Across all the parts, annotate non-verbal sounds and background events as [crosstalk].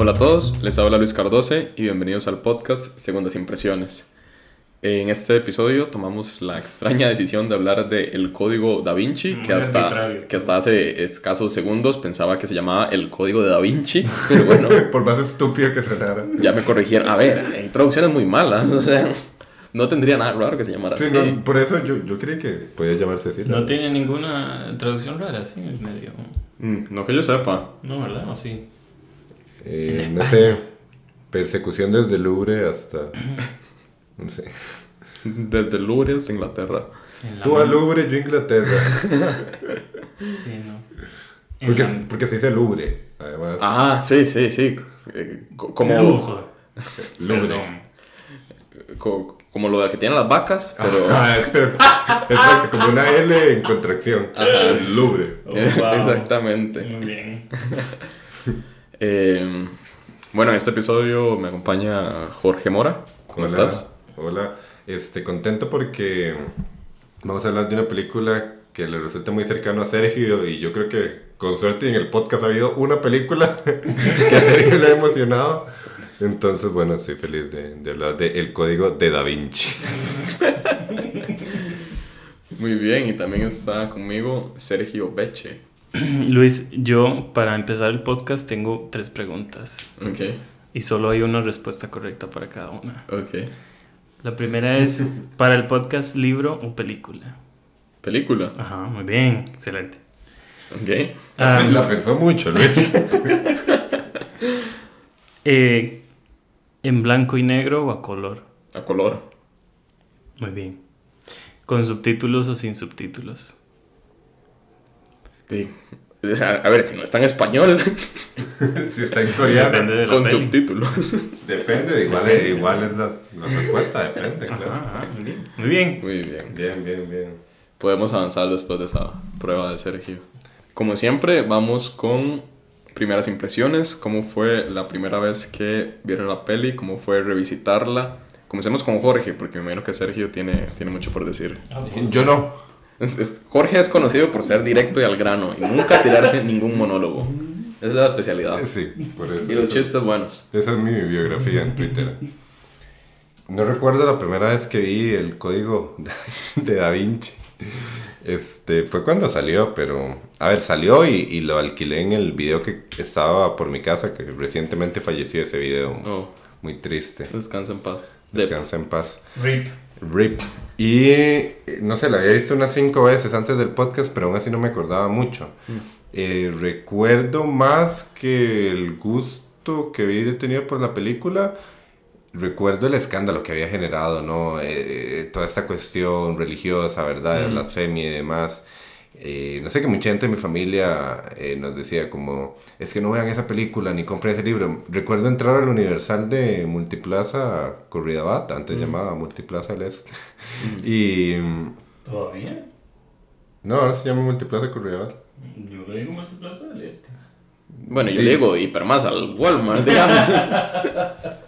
Hola a todos, les habla Luis Cardose y bienvenidos al podcast Segundas Impresiones. En este episodio tomamos la extraña decisión de hablar del el código Da Vinci, que hasta, que hasta hace escasos segundos pensaba que se llamaba el código de Da Vinci, pero bueno. [laughs] Por más estúpido que sonara. Ya me corrigieron. A ver, hay traducciones muy malas, o sea, no tendría nada raro que se llamara sí, así. No, por eso yo, yo creí que podía llamarse así. No tiene ninguna traducción rara, así en el medio. Mm, no que yo sepa. No, ¿verdad? No, sí. Eh, [laughs] no sé, persecución desde Louvre hasta... No sé. [laughs] Desde Louvre hasta Inglaterra. Tú a Louvre, yo a Inglaterra. [laughs] sí, no. Porque, porque, se dice Louvre, además. Ah, sí, sí, sí. Eh, como... Louvre. Como lo que tienen las vacas, pero... [laughs] Ah, es, [laughs] exacto, como una L en contracción. Ajá. Louvre. Oh, wow. [laughs] Exactamente. Muy bien. eh, bueno, en este episodio me acompaña Jorge Mora. ¿Cómo Hola, estás? Hola, este, contento porque vamos a hablar de una película que le resulta muy cercano a Sergio y yo creo que con suerte en el podcast ha habido una película que a Sergio le ha emocionado. Entonces, bueno, estoy feliz de, de hablar de El Código de Da Vinci. [laughs] Muy bien, y también está conmigo Sergio Beche. [clears throat] Luis, yo para empezar el podcast tengo tres preguntas. Ok, Y solo hay una respuesta correcta para cada una. ok. La primera es, para el podcast, libro o película. ¿Película? Ajá, muy bien, excelente. Ok. Ah, La pensó mucho, Luis. [laughs] eh, ¿En blanco y negro o a color? A color. Muy bien. ¿Con subtítulos o sin subtítulos? Sí. O sea, a ver, si no está en español, [laughs] si está en coreano. Depende de la con peli. subtítulos. Depende, igual, igual es la, la respuesta, depende, Ajá, claro. ajá, muy bien. Muy bien. Muy bien. Bien, bien, bien. Podemos avanzar después de esa prueba de Sergio. Como siempre, vamos con primeras impresiones. ¿Cómo fue la primera vez que vieron la peli? ¿Cómo fue revisitarla? Comencemos con Jorge, porque me imagino que Sergio tiene, tiene mucho por decir. Yo no. Es- es- Jorge es conocido por ser directo y al grano y nunca tirarse ningún monólogo. Esa es la especialidad. Sí, por eso. Y los eso- chistes buenos. Esa es mi biografía en Twitter. No recuerdo la primera vez que vi el código [laughs] de Da Vinci. Este, fue cuando salió, pero... A ver, salió y, y lo alquilé en el video que estaba por mi casa, que recientemente falleció ese video. Oh, Muy triste. descansa en paz. De- Descansa en paz. Rip. RIP. Y no sé, la había visto unas cinco veces antes del podcast, pero aún así no me acordaba mucho. Eh, recuerdo más que el gusto que había tenido por la película. Recuerdo el escándalo que había generado, ¿no? Eh, toda esta cuestión religiosa, ¿verdad? De blasfemia y demás. Eh, no sé que mucha gente de mi familia eh, nos decía como, es que no vean esa película ni compren ese libro. Recuerdo entrar al Universal de Multiplaza Corridabat, antes llamada Multiplaza del Este. [laughs] y... mm, ¿Todavía? No, ahora se llama Multiplaza Corridabat. Yo le digo Multiplaza del Este. Bueno, yo le digo hiper más al Walmart, digamos. [laughs]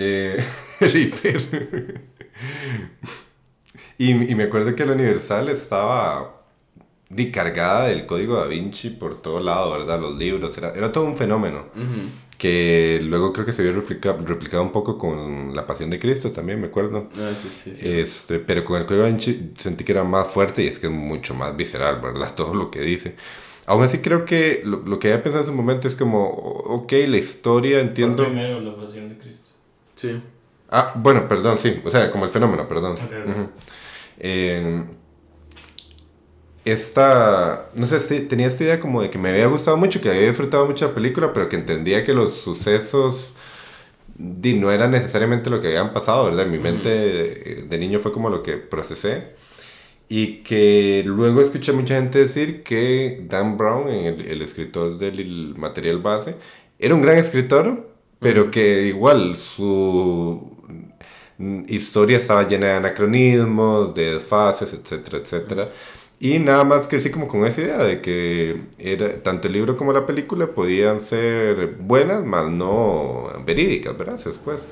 Eh, [laughs] el hiper. y, y me acuerdo que la Universal estaba di, cargada del código da Vinci por todo lado, ¿verdad? Los libros, era, era todo un fenómeno. Que luego creo que se vio replica- replicado un poco con La Pasión de Cristo también, me acuerdo. Ah, sí, sí, sí. Este, pero con el código da Vinci sentí que era más fuerte y es que es mucho más visceral, ¿verdad? [laughs] Todo lo que dice. Aún así creo que lo, lo que había pensado en ese momento es como, ok, la historia, entiendo... Primero la pasión de Cristo. Sí. Ah, bueno, perdón, sí. O sea, como el fenómeno, perdón. Ok, ok. Ujú. Eh, esta, no sé, sí, tenía esta idea como de que me había gustado mucho, que había disfrutado mucho la película, pero que entendía que los sucesos di, no eran necesariamente lo que habían pasado, ¿verdad? En mi mente de, de niño fue como lo que procesé. Y que luego escuché a mucha gente decir que Dan Brown, el, el escritor del material base, era un gran escritor, pero que igual su historia estaba llena de anacronismos, de desfases, etcétera, etcétera. Y nada más crecí como con esa idea de que era, tanto el libro como la película podían ser buenas, mas no verídicas, ¿verdad? Después.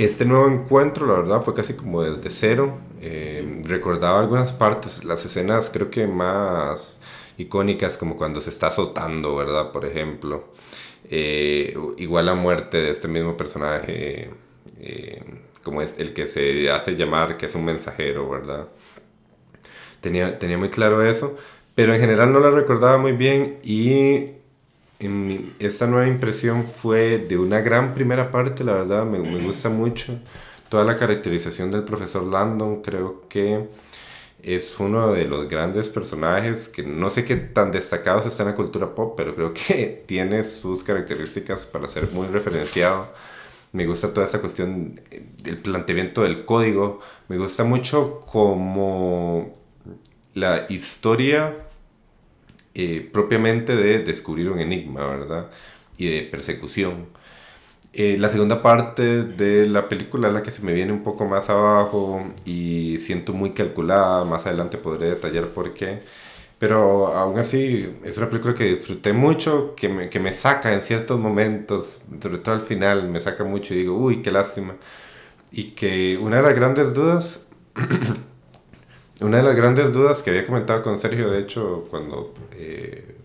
Este nuevo encuentro, la verdad, fue casi como desde cero. Eh, recordaba algunas partes, las escenas creo que más icónicas, como cuando se está azotando, ¿verdad? Por ejemplo. Eh, igual la muerte de este mismo personaje, eh, como es el que se hace llamar, que es un mensajero, ¿verdad? Tenía, tenía muy claro eso, pero en general no la recordaba muy bien y esta nueva impresión fue de una gran primera parte, la verdad, me, me, gusta mucho. Toda la caracterización del profesor Landon, creo que es uno de los grandes personajes que no sé qué tan destacados está en la cultura pop, pero creo que [laughs] tiene sus características para ser muy referenciado. Me gusta toda esa cuestión del planteamiento del código. Me gusta mucho como la historia eh, propiamente de descubrir un enigma, ¿verdad? Y de persecución. Eh, la segunda parte de la película es la que se me viene un poco más abajo y siento muy calculada. Más adelante podré detallar por qué. Pero aún así es una película que disfruté mucho, que me, que me saca en ciertos momentos, sobre todo al final, me saca mucho y digo, uy, qué lástima. Y que una de las grandes dudas [clears throat] Una de las grandes dudas que había comentado con Sergio, de hecho, cuando eh,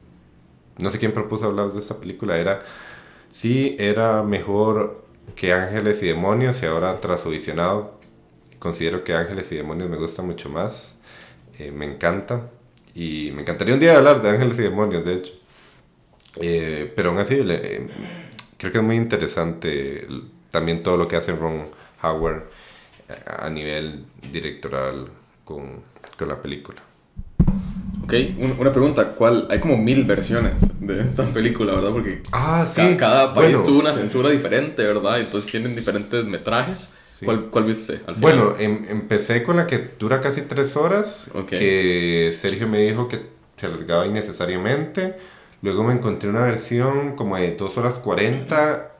no sé quién propuso hablar de esta película, era si era mejor que Ángeles y Demonios y ahora tras su visionado considero que Ángeles y Demonios me gusta mucho más, eh, me encanta y me encantaría un día hablar de Ángeles y Demonios, de hecho. Eh, pero aún así, creo que es muy interesante también todo lo que hace Ron Howard a nivel directoral con, con la película. Ok, una pregunta, ¿cuál? Hay como mil versiones de [laughs] esta película, ¿verdad? Porque ah, sí. cada, país tuvo una censura diferente, ¿verdad? Entonces tienen diferentes metrajes. ¿Cuál, ¿Cuál, viste al final? Bueno, em, empecé con la que dura casi tres horas, que Sergio me dijo que se alargaba innecesariamente. Luego me encontré una versión como de dos horas 40,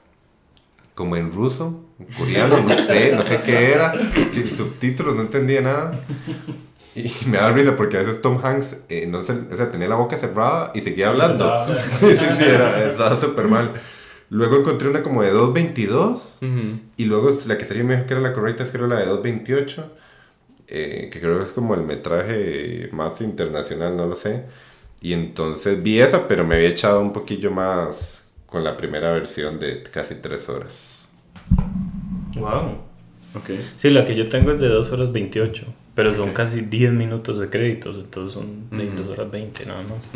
como en ruso, coreano, no sé, no sé qué era, sin subtítulos, no entendía nada. Y me da risa porque a veces Tom Hanks eh, no se, o sea, tenía la boca cerrada y seguía hablando. [laughs] sí, sí, sí, era, estaba súper mal. Luego encontré una como de 2.22 y luego la que sería me dijo que era la correcta es que era la de 2.28, eh, que creo que es como el metraje más internacional, no lo sé. Y entonces vi esa, pero me había echado un poquillo más con la primera versión de casi 3 horas. Wow. Okay. Sí, la que yo tengo es de 2 horas 28. Pero son casi 10 minutos de créditos, entonces son de 2 horas 20 nada más.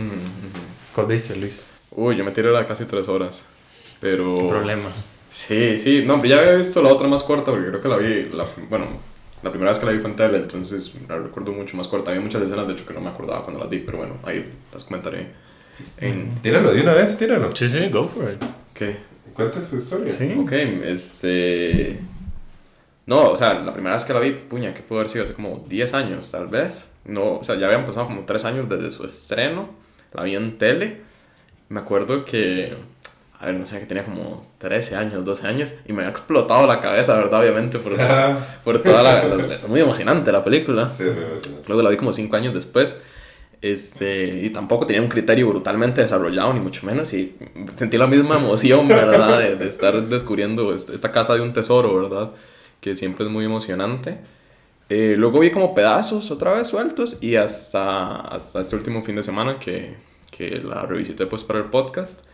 ¿Cuál viste, Luis? Uy, yo me tiré la casi 3 horas. Pero. ¿Qué problema? Sí, sí. No, pero ya había visto la otra más corta porque creo que la vi. La, bueno, la primera vez que la vi fue en tele, entonces la recuerdo mucho más corta. Había muchas escenas, de hecho, que no me acordaba cuando las vi, pero bueno, ahí las comentaré. En... Tíralo de una vez, tíralo. Sí, sí, go for it. ¿Qué? Cuenta su historia. Sí. Ok, este. No, o sea, la primera vez que la vi, puña, que pudo haber sido hace como 10 años, tal vez. No, o sea, ya habían pasado como 3 años desde su estreno. La vi en tele. Me acuerdo que, a ver, no sé, que tenía como 13 años, 12 años. Y me había explotado la cabeza, ¿verdad? Obviamente, por, [laughs] por toda la, Es muy emocionante la película. Luego la vi como 5 años después. Este, y tampoco tenía un criterio brutalmente desarrollado, ni mucho menos. Y sentí la misma emoción, ¿verdad? De, estar descubriendo esta casa de un tesoro, ¿verdad? que siempre es muy emocionante. Eh, luego vi como pedazos otra vez sueltos y hasta, hasta este último fin de semana que, que la revisité pues para el podcast.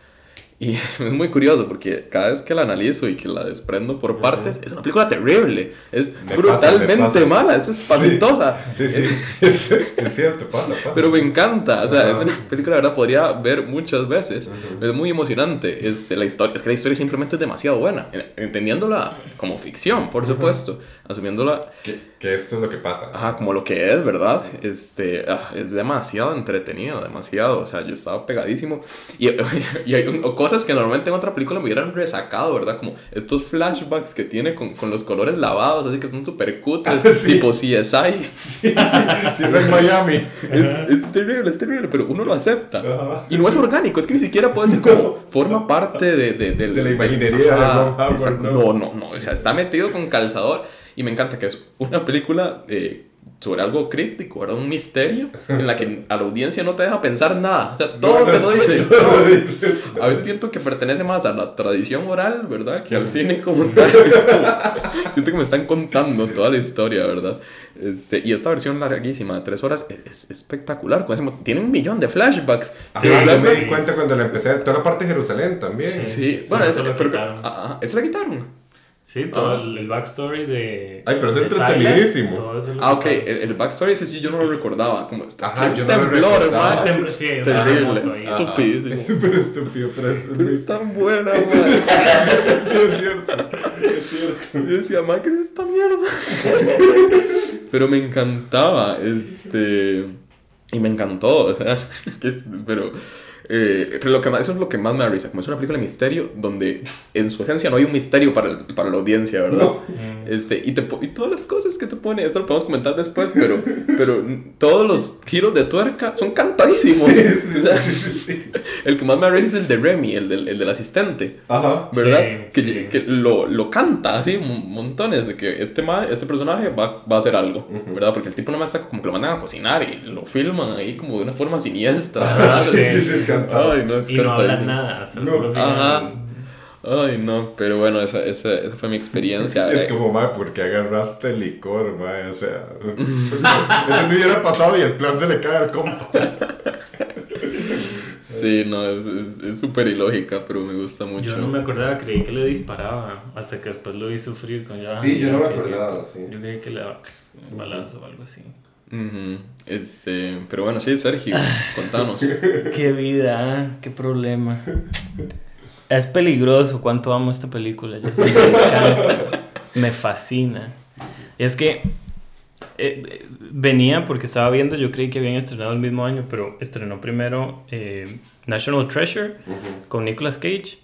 [laughs] Y es muy curioso porque cada vez que la analizo y que la desprendo por partes, es una película terrible. Es brutalmente mala, es espantosa. Sí, sí, sí, es [laughs] cierto, pasa, pasa. [laughs] Pero me encanta, o sea, es una película, la verdad, podría ver muchas veces. Es muy emocionante. Es, la historia, es que la historia simplemente es demasiado buena. Entendiéndola como ficción, por supuesto. Asumiéndola. Que, que, esto es lo que pasa. Ajá, como lo que es, ¿verdad? Este, ah, es demasiado entretenido, demasiado. O sea, yo estaba pegadísimo. Y, [laughs] y hay un, cosas que normalmente en otra película me hubieran resacado, ¿verdad? Como estos flashbacks que tiene con, con los colores lavados, así que son súper cutres, [laughs] tipo CSI. [laughs] Sí, CSI Miami. Es, es, terrible, es terrible, pero uno lo acepta. Y no es orgánico, es que ni siquiera puede ser como forma parte de, de, de, de la imaginería de Ron Howard, ¿no? no, no, no, o sea, está metido con calzador y me encanta que es una película... Eh, sobre algo críptico, ¿verdad? Un misterio en la que a la audiencia no te deja pensar nada. O sea, todo te lo dice. [laughs] A veces siento que pertenece más a la tradición oral, ¿verdad? Que al cine como tal. [laughs] siento que me están contando toda la historia, ¿verdad? Este, y esta versión larguísima de tres horas es, espectacular. Tiene un millón de flashbacks. yo me di cuenta cuando la empecé. Toda la parte de Jerusalén también. Sí, bueno, eso, lo pero, ¿eso la quitaron. Sí, todo ah. el, backstory de. Ay, pero es entretenidísimo. Ah, ok, el, el, backstory ese sí yo no lo recordaba. Como, [laughs] Ajá, yo no lo recordaba. Temblor, sí, terrible. Estupidísimo. Es súper estúpido, pero es, pero es tan buena, [laughs] man. es cierto. Es cierto. Yo decía, man, ¿qué es esta mierda? [laughs] pero me encantaba. Este. Y me encantó. pero. Eh, pero lo que más, eso es lo que más me da risa, como es una película de misterio donde en su esencia no hay un misterio para, para la audiencia, ¿verdad? Mm. Este, y, te, y todas las cosas que te pone, eso lo podemos comentar después, pero, pero todos los giros de tuerca son cantadísimos. [laughs] el que más me da risa es el de Remy, el del, el del asistente, Ajá. ¿verdad? que, que lo, lo, canta así montones de que este, este personaje va, va a hacer algo, ¿verdad? Porque el tipo no más está como que lo mandan a cocinar y lo filman ahí como de una forma siniestra. Sí, Ay, no, es y no hablan nada hasta Ay, no, pero bueno, esa, esa, esa fue mi experiencia. es como, ma, porque agarraste el licor, ma, o sea. [laughs] [laughs] eso no hubiera pasado y el plan se le cae al compa. Sí, no, es súper es, ilógica, pero me gusta mucho. Yo no me acordaba, creí que le disparaba, hasta que después lo vi sufrir con ya. Sí, yo no me acordaba, sí. Yo creí que le daba un balazo o algo así. Este, pero bueno, sí, Sergio, contanos. [laughs] qué vida, qué problema. Es peligroso cuánto amo esta película. me me fascina. Es que eh, venía porque estaba viendo, yo creí que habían estrenado el mismo año, pero estrenó primero eh, National Treasure con Nicolas Cage.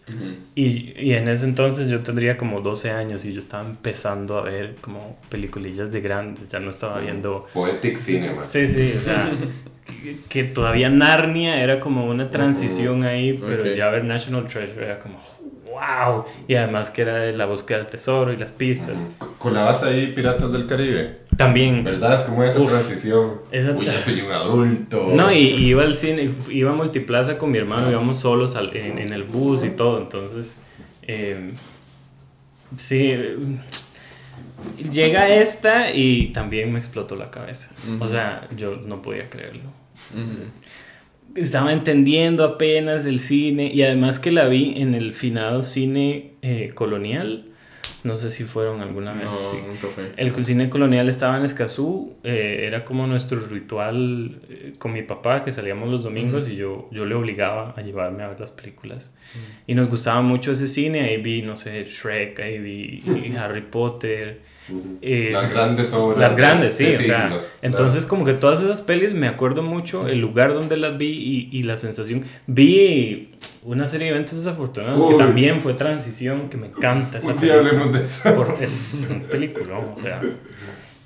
y, y, en ese entonces yo tendría como 12 años y yo estaba empezando a ver como peliculillas de grandes, ya no estaba viendo... Poetic Cinema. Sí, sí, o sea, [laughs] que, todavía Narnia era como una transición ahí, pero ya ver National Treasure era como, wow. Y además que era la búsqueda del tesoro y las pistas. Con la base ahí Piratas del Caribe. También. ¿Verdad? Es como esa transición. Uy, ya [laughs] soy un adulto. No, y, iba al cine, iba a Multiplaza con mi hermano, íbamos solos en, en, el bus y todo, entonces... Eh, sí llega esta y también me explotó la cabeza. O sea, yo no podía creerlo. Estaba entendiendo apenas el cine y además que la vi en el finado cine eh, colonial. No sé si fueron alguna vez. El cine colonial estaba en Escazú. Eh, era como nuestro ritual eh, con mi papá, que salíamos los domingos y yo, yo le obligaba a llevarme a ver las películas. Y nos gustaba mucho ese cine. Ahí vi, no sé, Shrek, ahí vi [laughs] Harry Potter. Eh, las grandes obras. Las grandes, sí, o sea. entonces, como que todas esas pelis me acuerdo mucho el lugar donde las vi y, y la sensación. Vi una serie de eventos desafortunados que también fue transición, que me encanta esa un día hablemos de eso. es un película, o sea.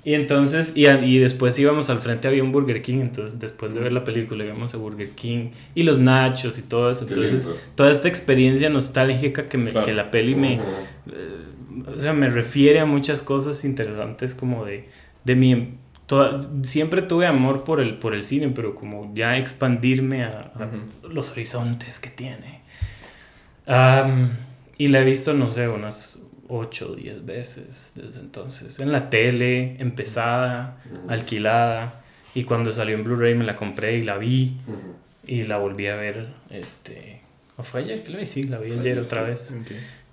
Y entonces, y, y, después íbamos al frente, había un Burger King, entonces después de ver la película íbamos a Burger King y los nachos y todo eso. Entonces, toda esta experiencia nostálgica que, me, que la peli me o sea, me refiere a muchas cosas interesantes como de, de mi... siempre tuve amor por el, por el cine, pero como ya expandirme a, los horizontes que tiene. y la he visto, no sé, unas 8 o 10 veces desde entonces. En la tele, empezada, alquilada. Y cuando salió en Blu-ray me la compré y la vi. Y la volví a ver, este... ¿O fue ayer que la vi? Sí, la vi ayer otra vez.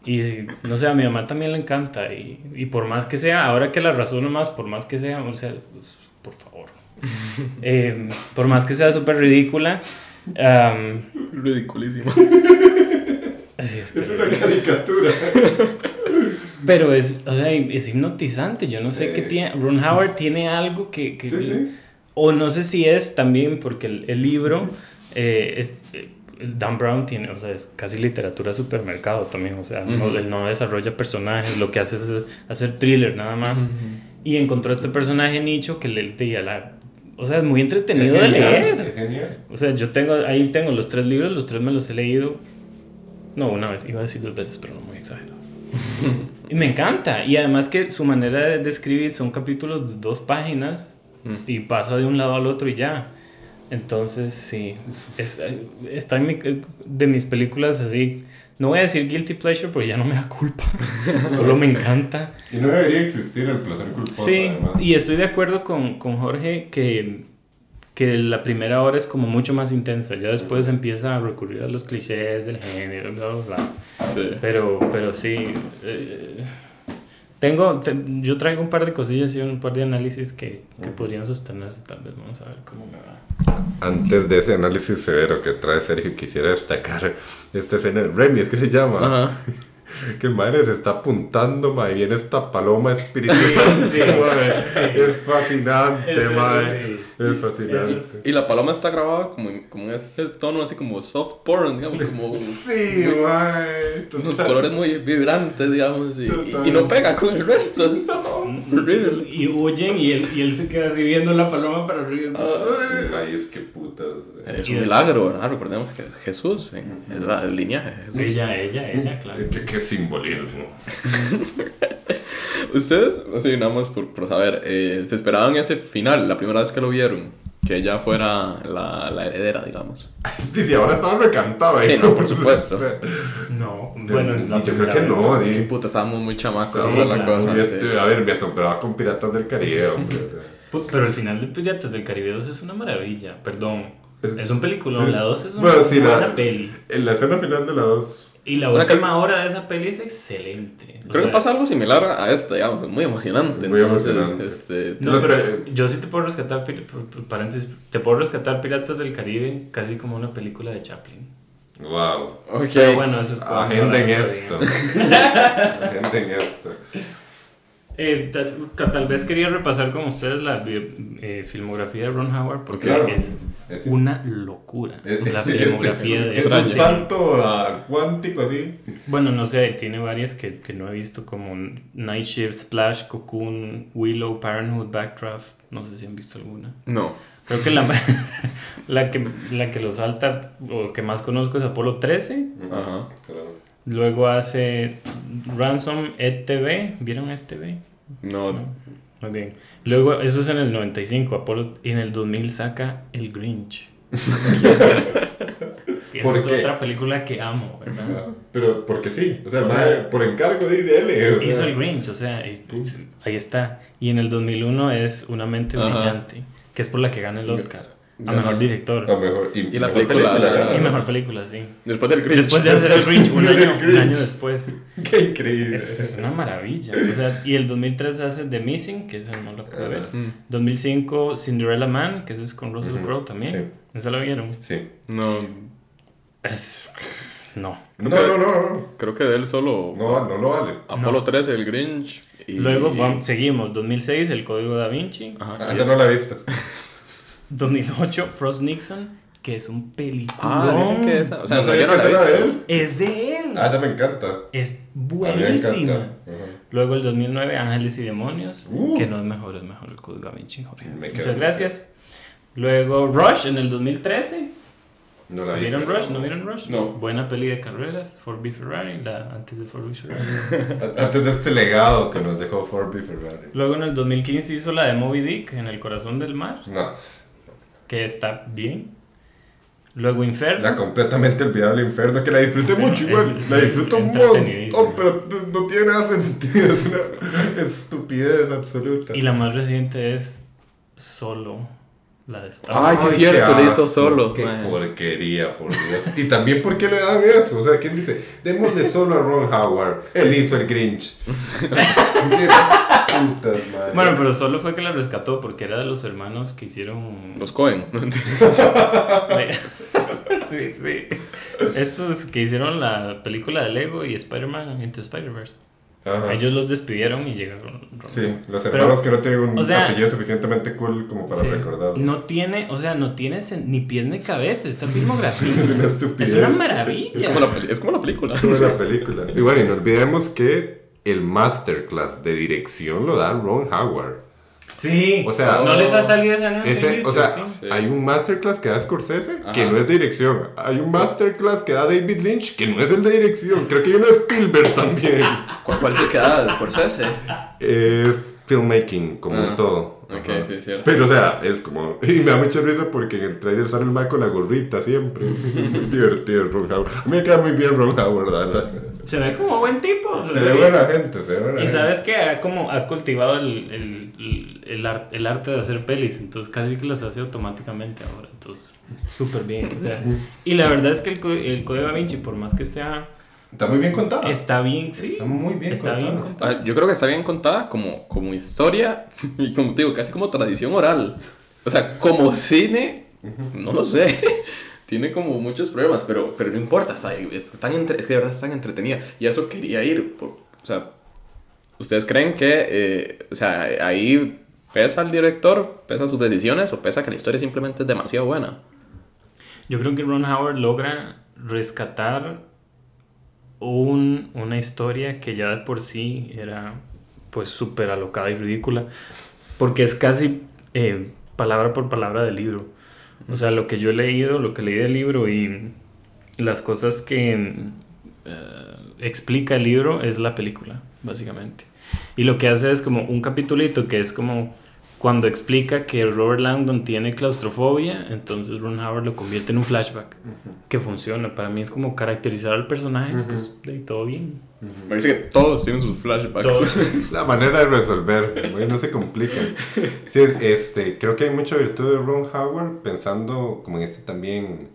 Y no sé, a mi mamá también le encanta. Y, y por más que sea, ahora que la razono más, por más que sea, o sea, pues, por favor. [laughs] eh, por más que sea súper ridícula. Um, Ridiculísima. es, es una caricatura. Pero es, o sea, es hipnotizante. Yo no sé qué tiene. Ron Howard tiene algo que. que sí, sí. O no sé si es también porque el, el libro eh, es, Dan Brown tiene, o sea, es casi literatura supermercado también, o sea, no, él no desarrolla personajes, lo que hace es hacer thriller nada más. Y encontró este personaje nicho que le diga la... O sea, es muy entretenido de leer. O sea, yo tengo, ahí tengo los tres libros, los tres me los he leído. No, una vez, iba a decir dos veces, pero no muy exagerado. [laughs] y me encanta. Y además que su manera de, escribir son capítulos de dos páginas y pasa de un lado al otro y ya. Entonces, sí, es, está en mi, de mis películas así. No voy a decir guilty pleasure porque ya no me da culpa. [laughs] Solo me encanta. Y no debería existir el placer culposo. Sí, y estoy de acuerdo con, con Jorge que, que la primera hora es como mucho más intensa. Ya después empieza a recurrir a los clichés del género, bla, bla, bla. Sí. Pero, pero sí. Eh, tengo, yo traigo un par de cosillas y un par de análisis que, que podrían sostenerse, tal vez. Vamos a ver cómo me va. Antes de ese análisis severo que trae Sergio, quisiera destacar esta escena. Remy, es que se llama. Ajá. [laughs] que madre se está apuntando, madre, viene esta paloma espiritual. [laughs] Es fascinante, madre. Es fascinante. Y la paloma está grabada como en, como en ese tono así como soft porn, digamos, como... [laughs] Sí, madre. Unos colores muy vibrantes, digamos, y, y, no pega con el resto. Es horrible. Y huyen y él, y él se queda así viendo la paloma para arriba. Ay, es que putas. Es un milagro, ¿verdad? Recordemos que Jesús, es la línea de Jesús. Ella, ella, ella, claro. ¿Qué, simbolismo? [laughs] Ustedes, así nada más por, por saber, eh, ¿se esperaban ese final la primera vez que lo vieron? Que ella fuera la, la heredera, digamos. Sí, sí, ahora estaba recantado ahí. Sí, no, por supuesto. [laughs] no, bueno, yo creo que no. Es que puta, estábamos muy chamacos, esa es la cosa. A ver, me asombraba con Piratas del Caribe, hombre. [laughs] Pero el final de Piratas del Caribe 2 es una maravilla, perdón. Es, un película, la 2 es una bueno, sí, buena la, peli. En la escena final de la 2. Y la última hora de esa peli es excelente. Creo que pasa algo similar a esta, digamos, es muy emocionante. Muy emocionante. Este, no, pero yo sí te puedo rescatar, paréntesis, te puedo rescatar Piratas del Caribe casi como una película de Chaplin. Wow. Okay. Pero bueno, eso es [laughs] Agenden esto. Agenden esto. Eh, tal, vez quería repasar con ustedes la eh, filmografía de Ron Howard porque es, una locura la filmografía de Es un salto a cuántico así. Bueno, no sé, tiene varias que, que, no he visto como Night Shift, Splash, Cocoon, Willow, Parenthood, Backdraft. No sé si han visto alguna. No. Creo que la, [laughs] la que la que lo salta o que más conozco es Apolo 13. Ajá, claro. Luego hace Ransom ETV. ¿Vieron ETV? No. no. Muy bien. Luego, eso es en el 95. Apolo, y en el 2000 saca El Grinch. [laughs] es otra película que amo, ¿verdad? Pero porque sí, o sea, por encargo de él. Hizo el Grinch, o sea, ahí está. Y en el 2001 es Una mente brillante, que es por la que gana el Oscar. A mejor director. A mejor, y, la película. y mejor película, sí. Después del Grinch. Después de hacer el Grinch, un, [laughs] año, un año después. [laughs] Qué increíble. Es, una maravilla. O sea, y el 2003 hace The Missing, que ese no lo pude ver. 2005 Cinderella Man, que ese es con Russell Crowe también. Sí. ¿Esa lo vieron? Sí. No. Es... No. No, no, no, Creo que de él solo. No, no lo vale. Apolo 13, el Grinch. Y... Luego vamos, seguimos. 2006, El Código Da Vinci. Ajá. Ah, esa no la he visto. [laughs] 2008, Frost Nixon, que es un película. Ah, dicen que esa. O sea, no sabía que era de él. Es de él. Ah, esa me encanta. Es buenísima. Luego el 2009, Ángeles y Demonios, uh. que no es mejor, es mejor el Código Da Vinci. Muchas gracias. Luego Rush en el 2013. No la vi, ¿Vieron Rush? ¿No vieron Rush? No. Buena peli de carreras, Ford B Ferrari, la, antes de Ford B Ferrari. [laughs] antes de este legado que nos dejó Ford B Ferrari. Luego en el 2015 hizo la de Moby Dick, en el corazón del mar. No que está bien. Luego Inferno. La completamente olvidable Inferno, que la disfruté mucho igual. La disfruto un montón, pero no tiene nada sentido. [laughs] Es una estupidez absoluta. Y la más reciente es Solo. La de Star Ay, sí es cierto, le hizo solo. Qué porquería, por Dios. Y también, ¿por qué le dan eso? O sea, ¿quién dice? Démosle solo a Ron Howard. Él hizo el Grinch. [laughs] [laughs] bueno, pero solo fue que la rescató porque era de los hermanos que hicieron. Los Cohen, [laughs] sí, sí. Estos que hicieron la película de Lego y Spider-Man Into Spider-Verse. Ellos los despidieron y llegaron. Sí, los hermanos que no tienen un apellido suficientemente cool como para recordarlo. No tiene, o sea, no tiene ni pies ni cabeza esta filmografía. [laughs] es una estupidez. Es una maravilla. Es como la, es como la película. Es como la película. [laughs] Y bueno, y no olvidemos que el masterclass de dirección lo da Ron Howard. Sí. O sea, no les ha salido ese anuncio. o sea, hay un masterclass que da Scorsese que no es de dirección. Hay un masterclass que da David Lynch que no es el de dirección. Creo que hay uno Spielberg también. [laughs] ¿Cuál, cuál es el que da Scorsese? Es filmmaking como Ah. todo. Ok, Ajá. sí, es cierto. Pero, o sea, es como. [laughs] Y me da mucha risa porque en el trailer sale el Mike con la gorrita siempre. [laughs] Divertido el Ron Howard. A mí me queda muy bien Ron Howard, verdad. Se ve como buen tipo. Se ve buena gente, se ve buena Y gente. sabes que ha, como, ha cultivado el, el, el, el ar- el arte de hacer pelis, entonces casi que las hace automáticamente ahora. Entonces, súper bien. O sea, y la verdad es que el, Código Da Vinci, por más que esté, Está muy bien contado. está bien, sí. Está muy bien Está bien contado. contado. Ah, yo creo que está bien contada como, como historia [laughs] y como te digo, casi como tradición oral. O sea, como cine, no lo sé. Tiene como muchos problemas, pero, pero no importa. está- es, tan entre- es que de verdad es tan entretenida. Y a eso quería ir. por- o sea, ¿ustedes creen que, eh, o sea, ahí pesa el director, pesa sus decisiones o pesa que la historia simplemente es demasiado buena? Yo creo que Ron Howard logra rescatar un, una historia que ya de por sí era pues súper alocada y ridícula, porque es casi eh, palabra por palabra del libro. O sea, lo que yo he leído, lo que leí del libro y las cosas que eh, explica el libro es la película, básicamente. Y lo que hace es como un capitulito que es como cuando explica que Robert Langdon tiene claustrofobia, entonces Ron Howard lo convierte en un flashback que funciona. Para mí es como caracterizar al personaje, pues de todo bien. Me parece que todos tienen sus flashbacks. Todos. [laughs] La manera de resolver, güey, no se complica. Sí, este, creo que hay mucha virtud de Ron Howard pensando como en este también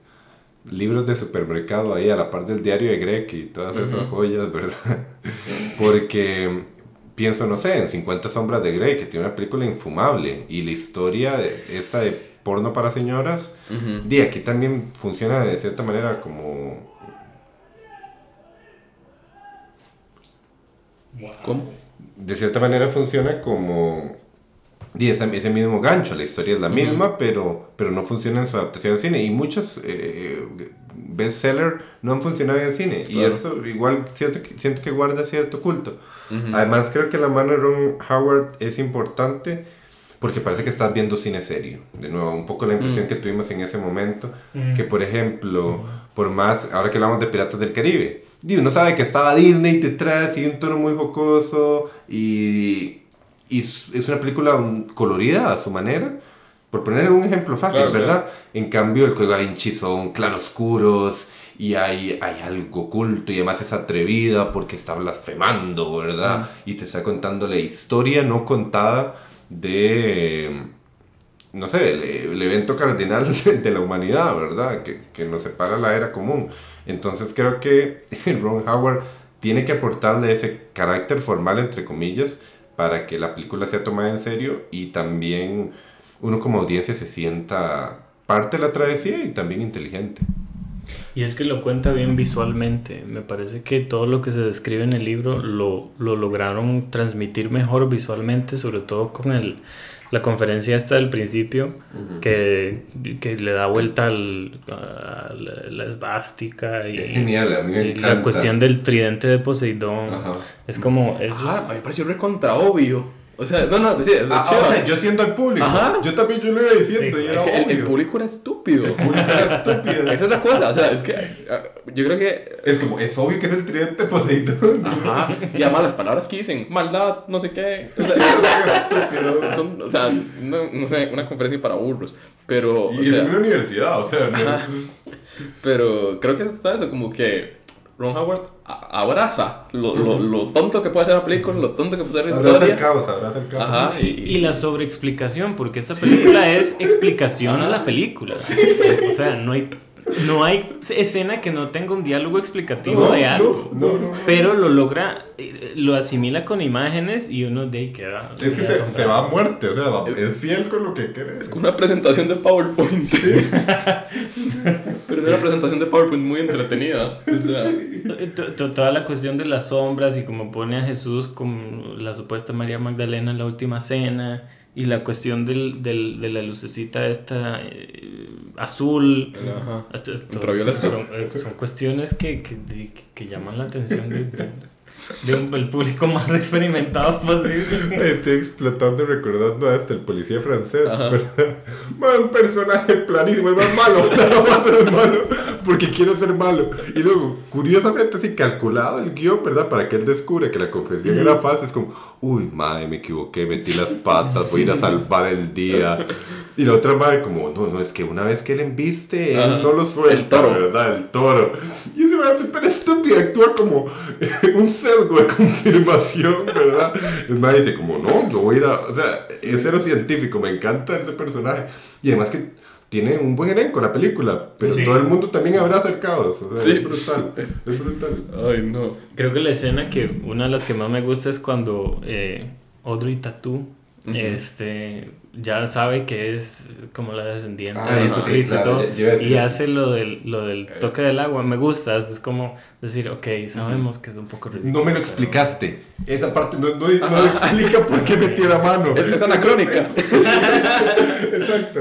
libros de supermercado ahí a la par del diario de Greg y todas esas joyas, ¿verdad? [laughs] Porque pienso, no sé, en 50 sombras de Grey, que tiene una película infumable y la historia de esta de porno para señoras, de aquí también funciona de cierta manera como ¿Cómo? de cierta manera funciona como y ese, ese mismo gancho, la historia es la misma, pero, pero no funciona en su adaptación al cine. Y muchos eh, bestsellers no han funcionado en cine. Y Claro. esto igual siento que, siento que guarda cierto culto. Además creo que la mano de Ron Howard es importante porque parece que estás viendo cine serio. De nuevo, un poco la impresión que tuvimos en ese momento. Mm. Que por ejemplo, por más, ahora que hablamos de Piratas del Caribe, y uno sabe que estaba Disney detrás y un tono muy jocoso y, y es una película colorida a su manera. Por poner un ejemplo fácil, Claro, ¿verdad? En cambio, el Código Da Vinci son claroscuros y hay, hay algo oculto y además es atrevida porque está blasfemando, ¿verdad? Y te está contando la historia no contada de, no sé, el, el evento cardinal [laughs] de la humanidad, ¿verdad? Que, que nos separa la era común. Entonces creo que [laughs] Ron Howard tiene que aportarle ese carácter formal, entre comillas, para que la película sea tomada en serio y también uno como audiencia se sienta parte de la travesía y también inteligente. Y es que lo cuenta bien visualmente. Me parece que todo lo que se describe en el libro lo, lo lograron transmitir mejor visualmente, sobre todo con el, la conferencia esta del principio, que, que le da vuelta al, a la, la esvástica y, genial, a mí me y encanta. la cuestión del tridente de Poseidón. Ajá. Es como... Es, Ah, a mí me pareció recontra obvio. O sea, no, no, sí, Ah, chido. o sea, yo siendo el público, Ajá. yo también yo lo iba diciendo Sí, y Es era que el, el obvio. público era estúpido. El público era estúpido. Esa [laughs] es la cosa, o sea, es que ah, yo creo que... Es como, es obvio que es el tridente Poseidón. Ajá. Y además las palabras que dicen, maldad, no sé qué. O sea, [laughs] Estúpido. [laughs] son, o sea no, no sé, una conferencia para burros. Pero, o Y sea, en una universidad, o sea, no- pero creo que está eso, como que Ron Howard abraza lo, lo, lo tonto que puede ser la película, lo tonto que puede ser la abraza el historia. caos, abraza el caos. Ajá, Y, y la sobreexplicación, porque esta película es explicación a la película. O sea, no hay, no hay escena que no tenga un diálogo explicativo No, de algo. no, no, no. Pero lo logra, eh, lo asimila con imágenes y uno de ahí queda. Es que se, se va a muerte, o sea, va- es fiel con lo que quiere. Es como una presentación de PowerPoint. [laughs] Pero es una presentación de PowerPoint muy entretenida. O sea, Eh, to- to- Toda la cuestión de las sombras y como pone a Jesús como la supuesta María Magdalena en la última cena y la cuestión del, del- de la lucecita esta eh, azul. ajá. Son, eh, son cuestiones que, que, que llaman la atención de, de- de un, el público más [laughs] experimentado posible. Estoy explotando recordando hasta el policía francés, ¿verdad? un personaje planísimo, el más malo, no va a ser malo, porque quiere ser malo. Y luego, curiosamente, así calculado el guion, ¿verdad? Para que él descubra que la confesión era falsa, es como, uy, madre, me equivoqué, metí las patas, voy a ir a salvar el día. Y la otra madre, como, no, no, es que una vez que él embiste, él no lo suelta, el toro. ¿verdad? El toro. Y ese va súper estúpido, actúa como un sesgo de confirmación, ¿verdad? El madre dice, como, no, yo voy a ir a. O sea, es cero científico, me encanta ese personaje. Y además que tiene un buen elenco la película, pero todo el mundo también habrá acercados. O sea, sí. es brutal. Es brutal. Ay, no. Creo que la escena que una de las que más me gusta es cuando eh, Audrey Tattoo este ya sabe que es como la descendiente ah, de Jesucristo y todo, y hace lo del, lo del toque del agua. Me gusta, es como decir, ok, sabemos que es un poco ridículo. No me lo explicaste. Esa parte no, no, no explica [laughs] por qué metí la mano. Es, es anacrónica. [laughs] Exacto.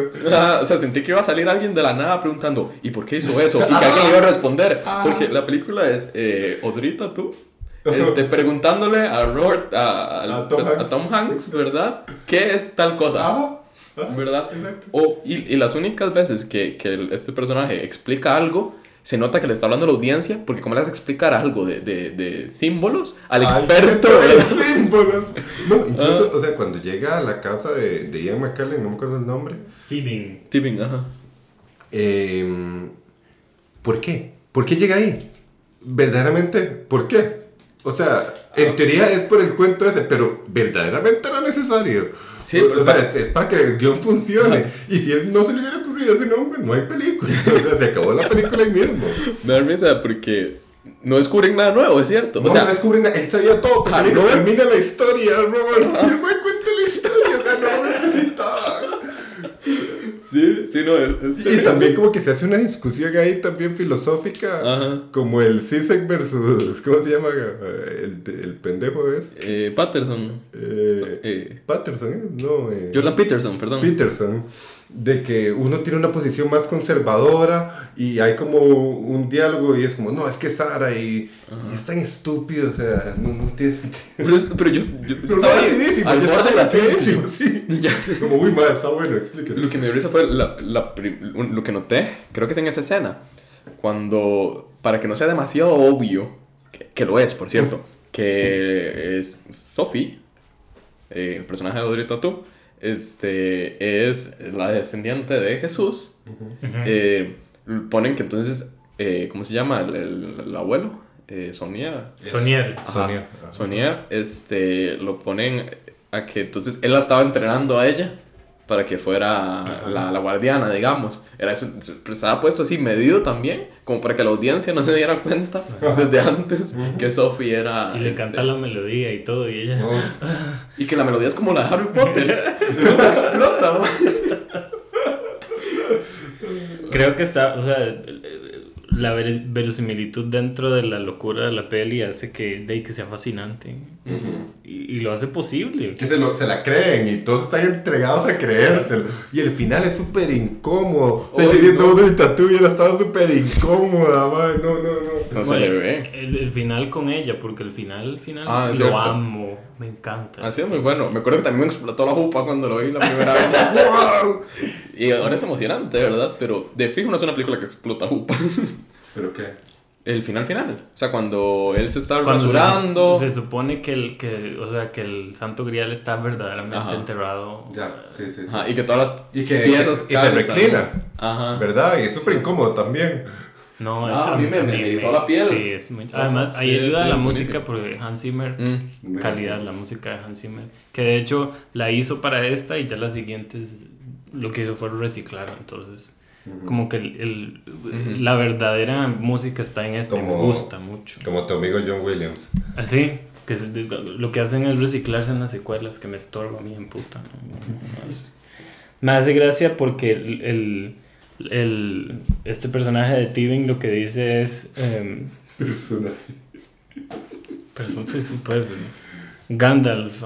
o sea, sentí que iba a salir alguien de la nada preguntando, ¿y por qué hizo eso? Y que alguien iba a responder. Ah. Porque la película es eh, Odrita, tú este, [laughs] preguntándole a Robert, a, Tom Hanks, ¿verdad? ¿Qué es tal cosa? ¿Verdad? O, y, y, las únicas veces que, que, este personaje explica algo, se nota que le está hablando a la audiencia, porque como le vas a explicar algo de, de, de símbolos al experto [laughs] de símbolos. No, incluso, ah. o sea, cuando llega a la casa de, de Ian McKellen, no me acuerdo el nombre. Tibbing. Tibbing, ajá. Eh, ¿Por qué? ¿Por qué llega ahí? Verdaderamente, ¿por qué? O sea, en teoría es por el cuento ese, pero verdaderamente era necesario. Sí, o, sea, es, para que el guion funcione. Y si él no se le hubiera ocurrido ese nombre, no hay película. [laughs] O sea, se acabó la película ahí mismo. Me da risa porque no descubren nada nuevo, es cierto. No, o sea, no descubren nada. Él sabía todo, pero ah, termina la historia, Robert. No me cuente la historia, o sea, no lo necesitaba. Sí, sí, no. Es, Y también como que se hace una discusión ahí también filosófica, como el Sisek versus, ¿cómo se llama? El, el pendejo es. Eh, Patterson. Eh, eh. Patterson, ¿eh? no. Eh, Jordan Peterson, perdón. Peterson de que uno tiene una posición más conservadora y hay como un diálogo y es como, no, es que Sara y, y es tan estúpido, o sea, no, no tiene Pero, pero yo, yo pero estaba al borde de la sí. [laughs] Como, muy mal, está bueno, explíqueme. Lo que me dio fue la, la, lo que noté, creo que es en esa escena, cuando, para que no sea demasiado obvio, que, que lo es, por cierto, que es Sophie, eh, el personaje de Audrey Tautou, este, es la descendiente de Jesús. Eh, ponen que entonces, eh, ¿cómo se llama? El, abuelo, eh, Sonier. Sonier. este, lo ponen a que entonces él la estaba entrenando a ella para que fuera la, la, guardiana, digamos. Era eso, estaba puesto así medido también, como para que la audiencia no se diera cuenta desde antes que Sophie era... Y le este, canta la melodía y todo, y ella... y que la melodía es como la de Harry Potter. [laughs] explota, Creo que está, o sea, la verosimilitud dentro de la locura de la peli hace que, de que sea fascinante. y, lo hace posible. Que se, lo, se, la creen y todos están entregados a creérselo. Y el final es súper incómodo. O sea, diciendo no. y ella estaba súper incómoda, madre. No, no, no. No se le ve. El, final con ella, porque el final, el final ah, lo amo. Me encanta. Ha sido muy bueno. Me acuerdo que también me explotó la jupa cuando lo vi la primera vez. [laughs] ¡Wow! Y ahora es emocionante, ¿verdad? Pero de fijo no es una película que explota jupas. ¿Pero qué? El final final. O sea, cuando él se está rasurando. Se, supone que el, que, o sea, que el Santo Grial está verdaderamente enterrado. Ya, sí, sí. sí. y que todas las y que, piezas y, se reclina. Ajá. ¿Verdad? Y es súper incómodo también. No, ah, a mí me, me, hizo la piel. Sí, es muy... Además, ahí ayuda la música porque Hans Zimmer, mm. calidad, la música de Hans Zimmer. Que de hecho la hizo para esta y ya las siguientes lo que hizo fue reciclar. Entonces, como que el, la verdadera música está en esta me gusta mucho. Como tu amigo John Williams. Así, ah, que lo que hacen es reciclarse en las secuelas, que me estorba a mí en puta. [laughs] me hace gracia porque el el, este personaje de Tibing lo que dice es... Eh, personaje. sí, sí, pues. Gandalf.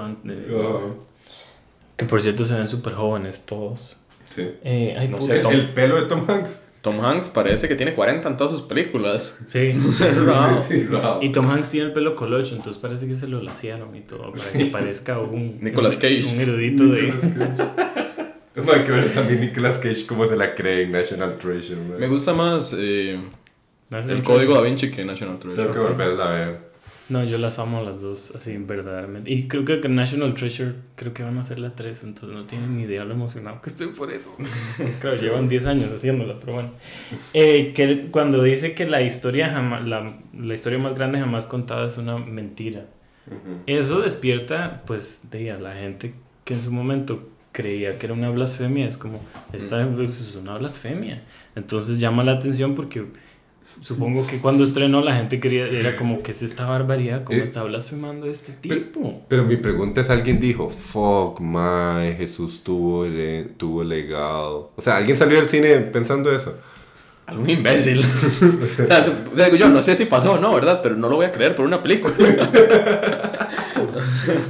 Que por cierto se ven súper jóvenes todos. Sí. Eh, no sé, el pelo de Tom Hanks. Tom Hanks parece que tiene 40 en todas sus películas. Sí, [laughs] sí, Y Tom Hanks tiene el pelo colocho, entonces parece que se lo laciaron y todo, para que parezca un... Nicolas Cage. Un, erudito de... Hay que ver también Nicolas Cage cómo se la cree en National Treasure. Me gusta más eh, el Código Da Vinci que National Treasure. Tengo que volverla a ver. No, yo las amo las dos, así, verdaderamente. Y creo que National Treasure, creo que van a ser la 3, entonces no tienen ni idea lo emocionado que estoy por eso. [laughs] claro, llevan 10 años haciéndola, pero bueno. Eh, que cuando dice que la historia, jamás, la, la, historia más grande jamás contada es una mentira, eso despierta, pues, de a la gente que en su momento creía que era una blasfemia, es como, esta pues, es una blasfemia. Entonces llama la atención porque supongo que cuando estrenó la gente quería, era como, que es esta barbaridad? ¿Cómo eh, está blasfemando este tipo? Pero, mi pregunta es, ¿alguien dijo, fuck, my, Jesús tuvo, tuvo legal? O sea, ¿alguien salió del cine pensando eso? Algún imbécil. [laughs] o, sea, yo no sé si pasó o no, ¿verdad? Pero no lo voy a creer por una película. [laughs]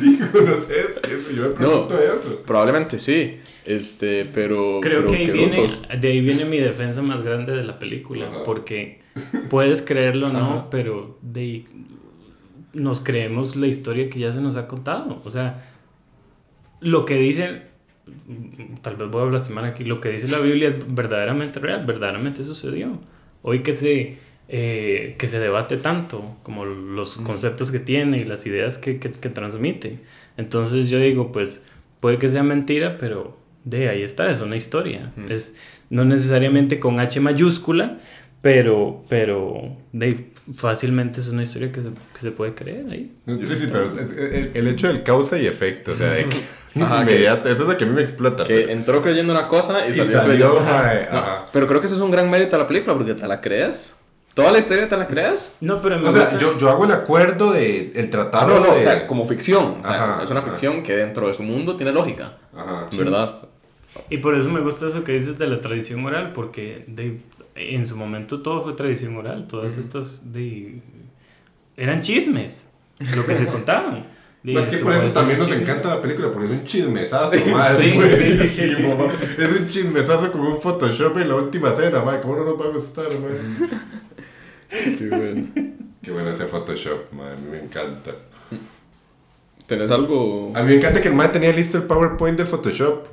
Digo, no sé, yo me pregunto eso. Probablemente sí. Este, pero. Creo que ahí viene, de ahí viene mi defensa más grande de la película. Porque puedes creerlo o no, pero de nos creemos la historia que ya se nos ha contado. O sea, lo que dice, tal vez voy a blasfemar aquí, lo que dice la Biblia es verdaderamente real, verdaderamente sucedió. Hoy que se, eh, que se debate tanto, como los conceptos que tiene y las ideas que, que, que transmite. Entonces yo digo, pues puede que sea mentira, pero de ahí está, es una historia. Es no necesariamente con H mayúscula, pero, pero de, fácilmente es una historia que se, que se puede creer ahí. Sí, sí, pero el, el, hecho del causa y efecto, o sea, de que [laughs] inmediato, eso es lo que a mí me explota. Que entró creyendo una cosa y, salió, pero creo que eso es un gran mérito de la película porque te la crees. ¿Toda la historia te la crees? No, pero O sea, yo, yo hago el acuerdo de el tratado. Ah, no, no, o sea, como ficción. O sea, es una ficción que dentro de su mundo tiene lógica. Ajá. ¿Verdad? Y por eso me gusta eso que dices de la tradición oral, porque de, en su momento todo fue tradición oral. Todas estas de, eran chismes, lo que se contaban. es que por eso también nos encanta la película, porque es un chismesazo, sí, sí, sí, Es un chismesazo como un Photoshop en la última escena, madre. ¿Cómo no nos va a gustar, madre? Qué bueno. Qué bueno ese Photoshop, madre. A mí me encanta. ¿Tenés algo? A mí me encanta que el madre tenía listo el PowerPoint del Photoshop.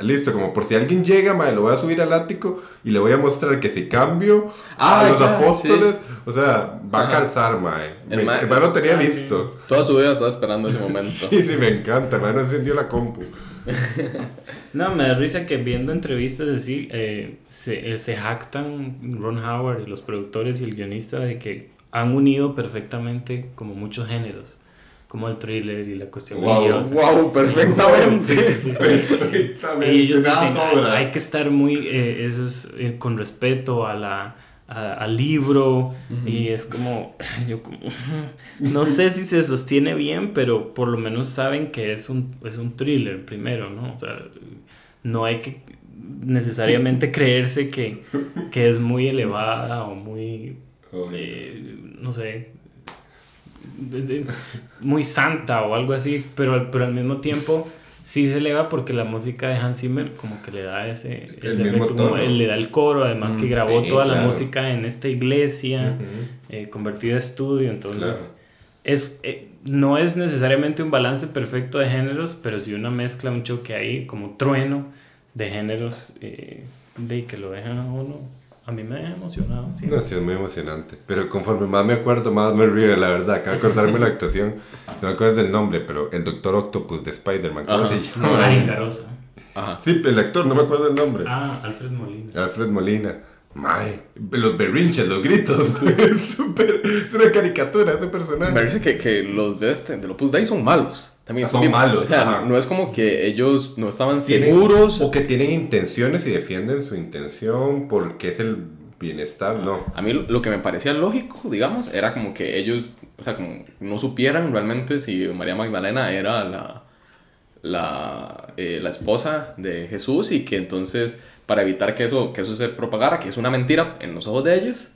Listo, como por si alguien llega, madre, lo voy a subir al ático y le voy a mostrar que si cambio a ah, los apóstoles, o sea, va a calzar, madre. El, hermano tenía ah, listo. Toda su vida estaba esperando ese momento. [laughs] sí, sí, me encanta, hermano encendió la compu. [laughs] no, me da risa que viendo entrevistas así, eh, se, eh, se jactan Ron Howard y los productores y el guionista de que han unido perfectamente como muchos géneros como el thriller y la cuestión wow, Wow, perfectamente. Sí, sí, perfectamente. Y ellos dicen, hay, que estar muy, eh, eso es, eh, con respeto a la, al libro y es como, [laughs] yo como, no sé si se sostiene bien, pero por lo menos saben que es un, es un thriller primero, ¿no? O sea, no hay que necesariamente creerse que, que es muy elevada o muy, eh, no sé, muy santa o algo así, pero, pero al mismo tiempo sí se eleva porque la música de Hans Zimmer como que le da ese, efecto, él le da el coro, además que mm, grabó toda la música en esta iglesia, eh, convertida a estudio, entonces es, eh, no es necesariamente un balance perfecto de géneros, pero sí una mezcla, un choque ahí, como trueno de géneros eh, de que lo dejan a uno a mí me ha emocionado. Sí. No, sí, es muy emocionante. Pero conforme más me acuerdo, más me río, la verdad. Acabo de acordarme la [laughs] actuación. No me acuerdo del nombre, pero el Doctor Octopus de Spider-Man. ¿Cómo se llama? Ryan Carosa. Ajá. Sí, el actor, no me acuerdo el nombre. Ah, Alfred Molina. Alfred Molina. Mae, los berrinches, los gritos. [laughs] es, super, es una caricatura ese personaje. Me parece que, que los de este, de Opus Dei son malos. También son, malos. O sea, no es como que ellos no estaban seguros. O que tienen intenciones y defienden su intención porque es el bienestar, no. A mí lo que me parecía lógico, digamos, era como que ellos, o sea, como no supieran realmente si María Magdalena era la, la, eh, la esposa de Jesús y que entonces para evitar que eso, que eso se propagara, que es una mentira en los ojos de ellos,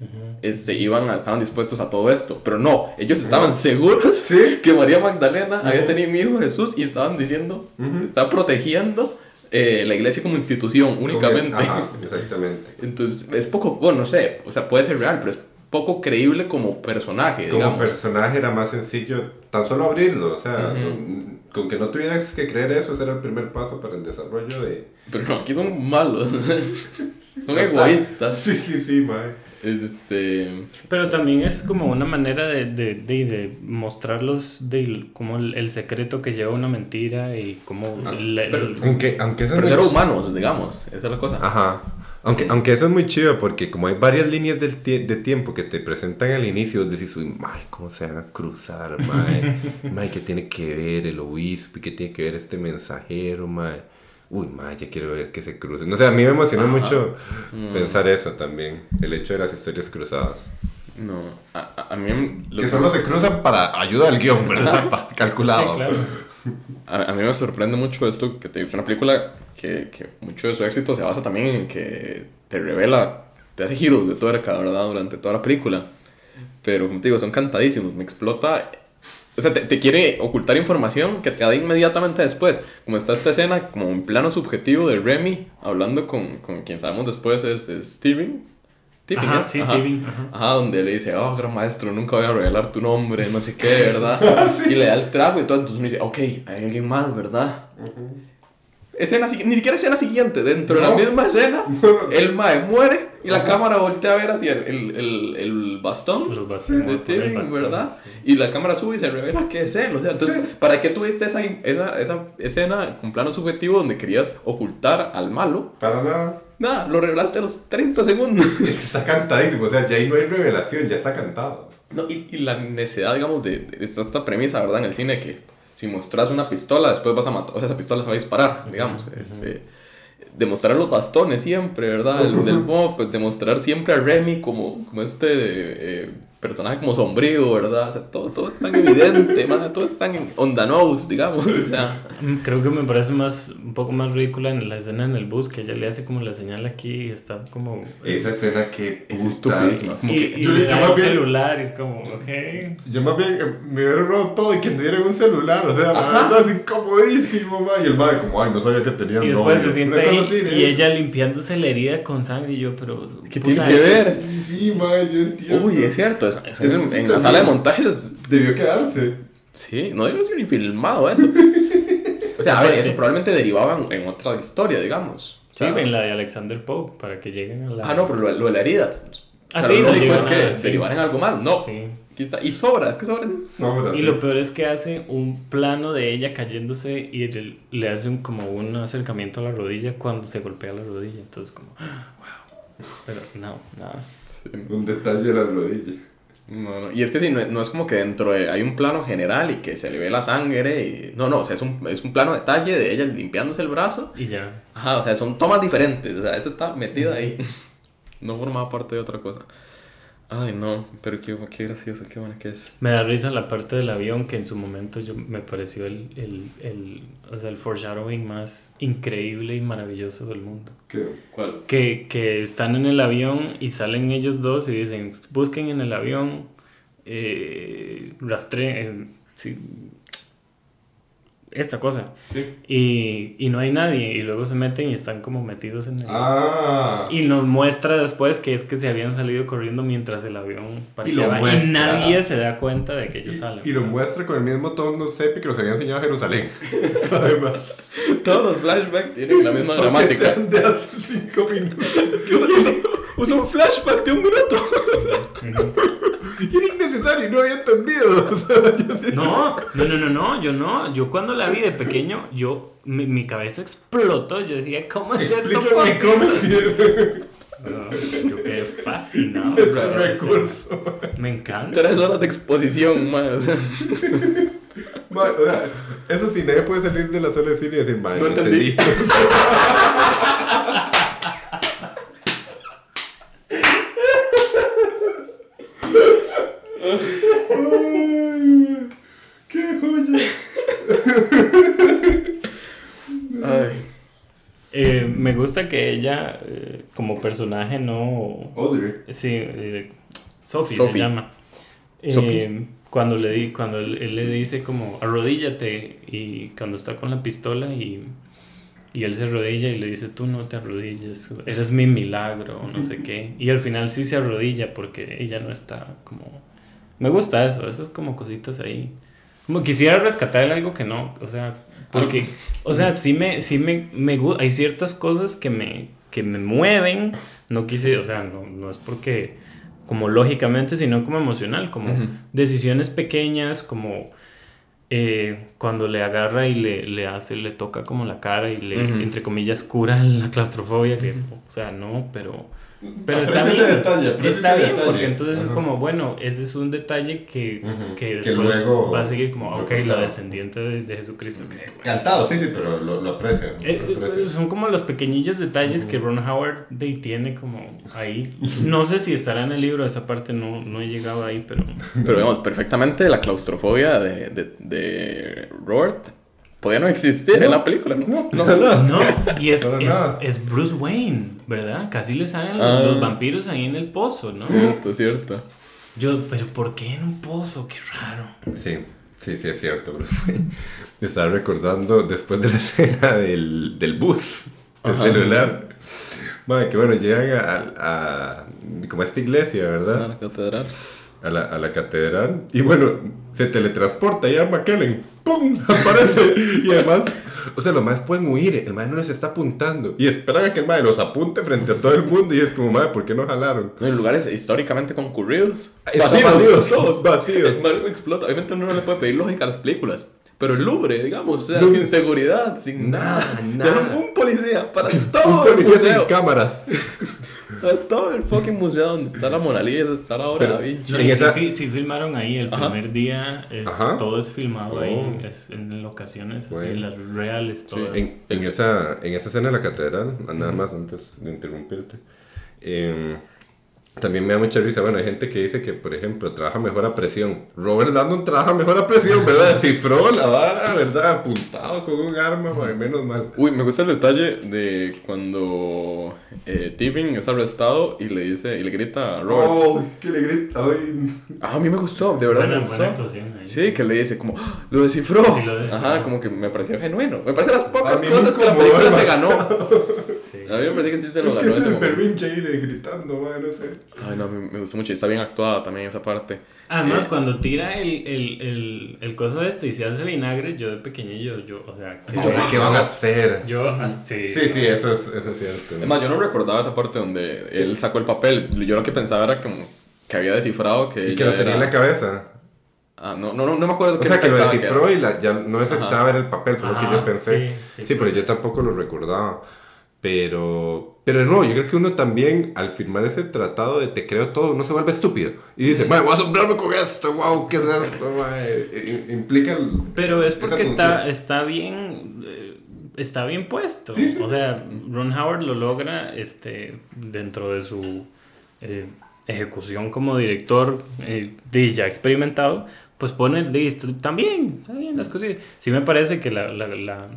este, iban estaban dispuestos a todo esto. Pero no, ellos estaban seguros [laughs] que María Magdalena había tenido mi hijo Jesús y estaban diciendo, estaban protegiendo eh, la iglesia como institución únicamente. Ajá, exactamente. [laughs] Entonces, es poco, bueno, no sé, o sea, puede ser real, pero es poco creíble como personaje, Como personaje era más sencillo tan solo abrirlo, o sea, con, que no tuvieras que creer eso, ese era el primer paso para el desarrollo de... Pero no, aquí son malos, [laughs] son egoístas. Sí, sí, sí, mae. Es este... Pero también es como una manera de, de, de, de mostrarlos de como el, secreto que lleva una mentira y como... Ah, pero, aunque, aunque pero ser humanos, digamos, esa es la cosa. Ajá. Aunque, aunque eso es muy chido porque como hay varias líneas del de tiempo que te presentan al inicio, decís, uy, mae, ¿cómo se van a cruzar, mae? [laughs] mae, ¿qué tiene que ver el obispo? ¿Qué tiene que ver este mensajero, mae? Uy, mae, ya quiero ver que se crucen. No sé, a mí me emocionó mucho mm. pensar eso también, el hecho de las historias cruzadas. No, a, a mí... Que solo se cruzan para ayuda al guion, ¿verdad? [laughs] Calculado. Sí, claro. A, mí me sorprende mucho esto que te dice una película que, que, mucho de su éxito se basa también en que te revela, te hace giros de tuerca, ¿verdad? Durante toda la película. Pero, como te digo, son cantadísimos. Me explota. O sea, te, te quiere ocultar información que te da inmediatamente después. Como está esta escena, como un plano subjetivo de Remy hablando con, con quien sabemos después es, Steven. Tipping, ajá, sí, ajá. Ajá. donde le dice, oh, gran maestro, nunca voy a revelar tu nombre, no sé qué, ¿verdad? [laughs] Y le da el trago y todo, entonces me dice, ok, hay alguien más, ¿verdad? Escena, ni siquiera escena siguiente, dentro de la misma escena, [laughs] el mae muere y la cámara voltea a ver hacia el, el, el, bastón de Tipping, ¿verdad? Y la cámara sube y se revela que es él, o sea, entonces, ¿para qué tuviste esa, esa, esa escena con plano subjetivo donde querías ocultar al malo? Para nada. Nada, lo revelaste a los 30 segundos. [laughs] está cantadísimo, o sea, ya ahí no hay revelación, ya está cantado. No, y, y la necesidad, digamos, de, de, esta premisa, ¿verdad? En el cine que si mostras una pistola, después vas a matar, o sea, esa pistola se va a disparar, digamos. Este, demostrar los bastones siempre, ¿verdad? El, del mob, demostrar siempre a Remy como, como este... Eh, personaje como sombrío, ¿verdad? O sea, todo, todo es tan evidente, [laughs] man, todo es tan on the nose, digamos. O sea. Mm, creo que me parece más, un poco más ridícula en la escena en el bus, que ella le hace como la señal aquí y está como... Esa escena que es estupidísima. Como y, que, yo le da un celular y es como, ok. Yo más bien eh, me hubiera robado todo y que tuviera un celular, o sea, la verdad es incomodísimo, man. Y el madre como, ay, no sabía que tenía Y después se siente ahí y ella limpiándose la herida con sangre y yo, pero... ¿Qué tiene que ver? Sí, man, yo entiendo. Uy, es cierto, en, la sala de montajes. Debió quedarse. Sí, no debió ser ni filmado eso. [laughs] O sea, a ver, eso probablemente derivaba en, otra historia, digamos. sí, en la de Alexander Pope, para que lleguen a la. Ah, no, pero lo, de la herida. Ah, sí, lo es que derivar en algo más. No. Sí. Y sobra, es que sobra. y lo peor es que hace un plano de ella cayéndose y le hace un, como un acercamiento a la rodilla cuando se golpea la rodilla. Entonces, como, [gasps] wow. Pero no, nada. un detalle de la rodilla. No, no. Y es que sí, no, es como que dentro de, hay un plano general y que se le ve la sangre y... No, no, o sea, es un, es un plano detalle de ella limpiándose el brazo. Y ya. Ajá, o sea, son tomas diferentes. O sea, esa está metida ahí. [laughs] no formaba parte de otra cosa. Ay, no, pero qué, qué gracioso, qué buena que es. Me da risa la parte del avión que en su momento yo, me pareció el, el, el, o sea, el foreshadowing más increíble y maravilloso del mundo. ¿Qué? ¿Cuál? Que, que están en el avión y salen ellos dos y dicen, busquen en el avión, eh, rastre, sí, esta cosa. Sí. Y, y, no hay nadie. Y luego se meten y están como metidos en el... Ah. Y nos muestra después que es que se habían salido corriendo mientras el avión partía. Y, y, nadie se da cuenta de que ellos salen. Y lo muestra con el mismo tono sepi que nos había enseñado a Jerusalén. [laughs] Además. Todos los flashbacks tienen la misma [laughs] gramática. de hace cinco minutos. Es que usa, un flashback de un minuto. [laughs] Y era innecesario, no había entendido. [laughs] no, no, no, no, no, yo no. Yo cuando la vi de pequeño, yo, mi, mi cabeza explotó. Yo decía, ¿cómo es esto posible? yo quedé fascinado. Es un recurso. Me encanta. Tres horas de exposición más. o sea, eso sí, nadie puede salir de la sala de cine y decir, madre, no, entendí. ¡Qué [laughs] joya! Ay. Eh, me gusta que ella, eh, como personaje, no. Audrey. Sí, eh, Sophie, se llama. Eh, cuando le di, cuando él, le dice como arrodíllate y cuando está con la pistola y Y él se arrodilla y le dice, tú no te arrodilles, eres mi milagro, o no sé [laughs] qué. Y al final sí se arrodilla porque ella no está como... Me gusta eso, esas como cositas ahí. Como quisiera rescatar algo que no, o sea, porque, o sea, sí me, sí me, me hay ciertas cosas que me, que me mueven, no quise, o sea, no, no es porque como lógicamente, sino como emocional, como decisiones pequeñas, como eh, cuando le agarra y le, le, hace, le toca como la cara y le, entre comillas, cura la claustrofobia, que, o sea, no, pero pero está bien. Detalle, está bien, porque entonces es como, bueno, ese es un detalle que, que, después luego... va a seguir como, ok, la descendiente de, Jesucristo. Cantado, sí, sí, pero lo, lo aprecio. Eh, son como los pequeñillos detalles que Ron Howard tiene como ahí. No sé si estará en el libro, esa parte no, no he llegado ahí, pero... [laughs] Pero digamos, perfectamente la claustrofobia de, de, de Robert podía no existir en la película, ¿no? No, no, no. y es, es, es, Bruce Wayne, ¿verdad? Casi le salen los, los, ah. vampiros ahí en el pozo, ¿no? Cierto, cierto. Yo, pero ¿por qué en un pozo? Qué raro. Sí, sí, sí, es cierto, Bruce Wayne. [laughs] Estaba recordando después de la [laughs] escena del, del bus, el celular. Madre, que bueno, llegan a, a, como a esta iglesia, ¿verdad? A la catedral a la, a la catedral. Y bueno, se teletransporta ya McKellen. ¡Pum! [laughs] Aparece. y además, o sea, los más pueden huir. El madre no les está apuntando. Y esperan a que el madre los apunte frente a todo el mundo. Y es como, madre, ¿por qué no jalaron? en lugares históricamente concurridos. Vacíos. Vacíos. Todos. [laughs] Vacíos. El explota. Obviamente uno no le puede pedir lógica a las películas. Pero el Louvre, digamos, o sea, sin seguridad, sin nada. nada. Un policía para [laughs] todo. Un policía sin cámaras. Todo el fucking museo donde está la Mona Lisa, está la obra de Da Vinci. sí, filmaron ahí el primer día, todo es filmado ahí, oh. es en locaciones así, las reales, todas. En, en, esa, en esa escena de la catedral, nada más antes de interrumpirte, eh, también me da mucha risa, bueno, hay gente que dice que, por ejemplo, trabaja mejor a presión. Robert Landon trabaja mejor a presión, ¿verdad? [laughs] Cifró la vara, ¿verdad? Apuntado con un arma, menos mal. Uy, me gusta el detalle de cuando eh, Tiffin es arrestado y le dice, y le grita a Robert. Oh, que le grita, Ah, a mí me gustó, de verdad me gustó. Sí, que le dice como, ¡Ah! lo descifró. Ajá, como que me pareció genuino. Me parece las pocas cosas que la película se ganó. [laughs] A mí me parece que sí se lo ganó. Es el perrinche ahí gritando, no sé. Ay, no, me, gustó mucho. Está bien actuada también esa parte. Además, eh, cuando tira el, el, el, el coso este y se hace vinagre, yo de pequeñillo, yo, o sea... ¿Qué van a hacer? Yo, ah, sí. Sí, sí, eso es, eso es cierto. Además, yo no recordaba esa parte donde él sacó el papel. Yo lo que pensaba era como que había descifrado que... Y que lo tenía en la cabeza. Ah, no, no, no, me acuerdo O sea, que lo descifró y la, ya no necesitaba ver el papel, fue lo que yo pensé. Sí, sí, pero yo tampoco lo recordaba. Pero, pero no, yo creo que uno también, al firmar ese tratado de te creo todo, uno se vuelve estúpido. Y dice, voy a asombrarme con esto, wow, ¿qué es esto? Implica el, Pero es porque está, está bien, eh, está bien puesto. O sea, Ron Howard lo logra este, dentro de su eh, ejecución como director eh, ya experimentado, pues pone listo, también, está bien las cosas. Sí me parece que la, la, la,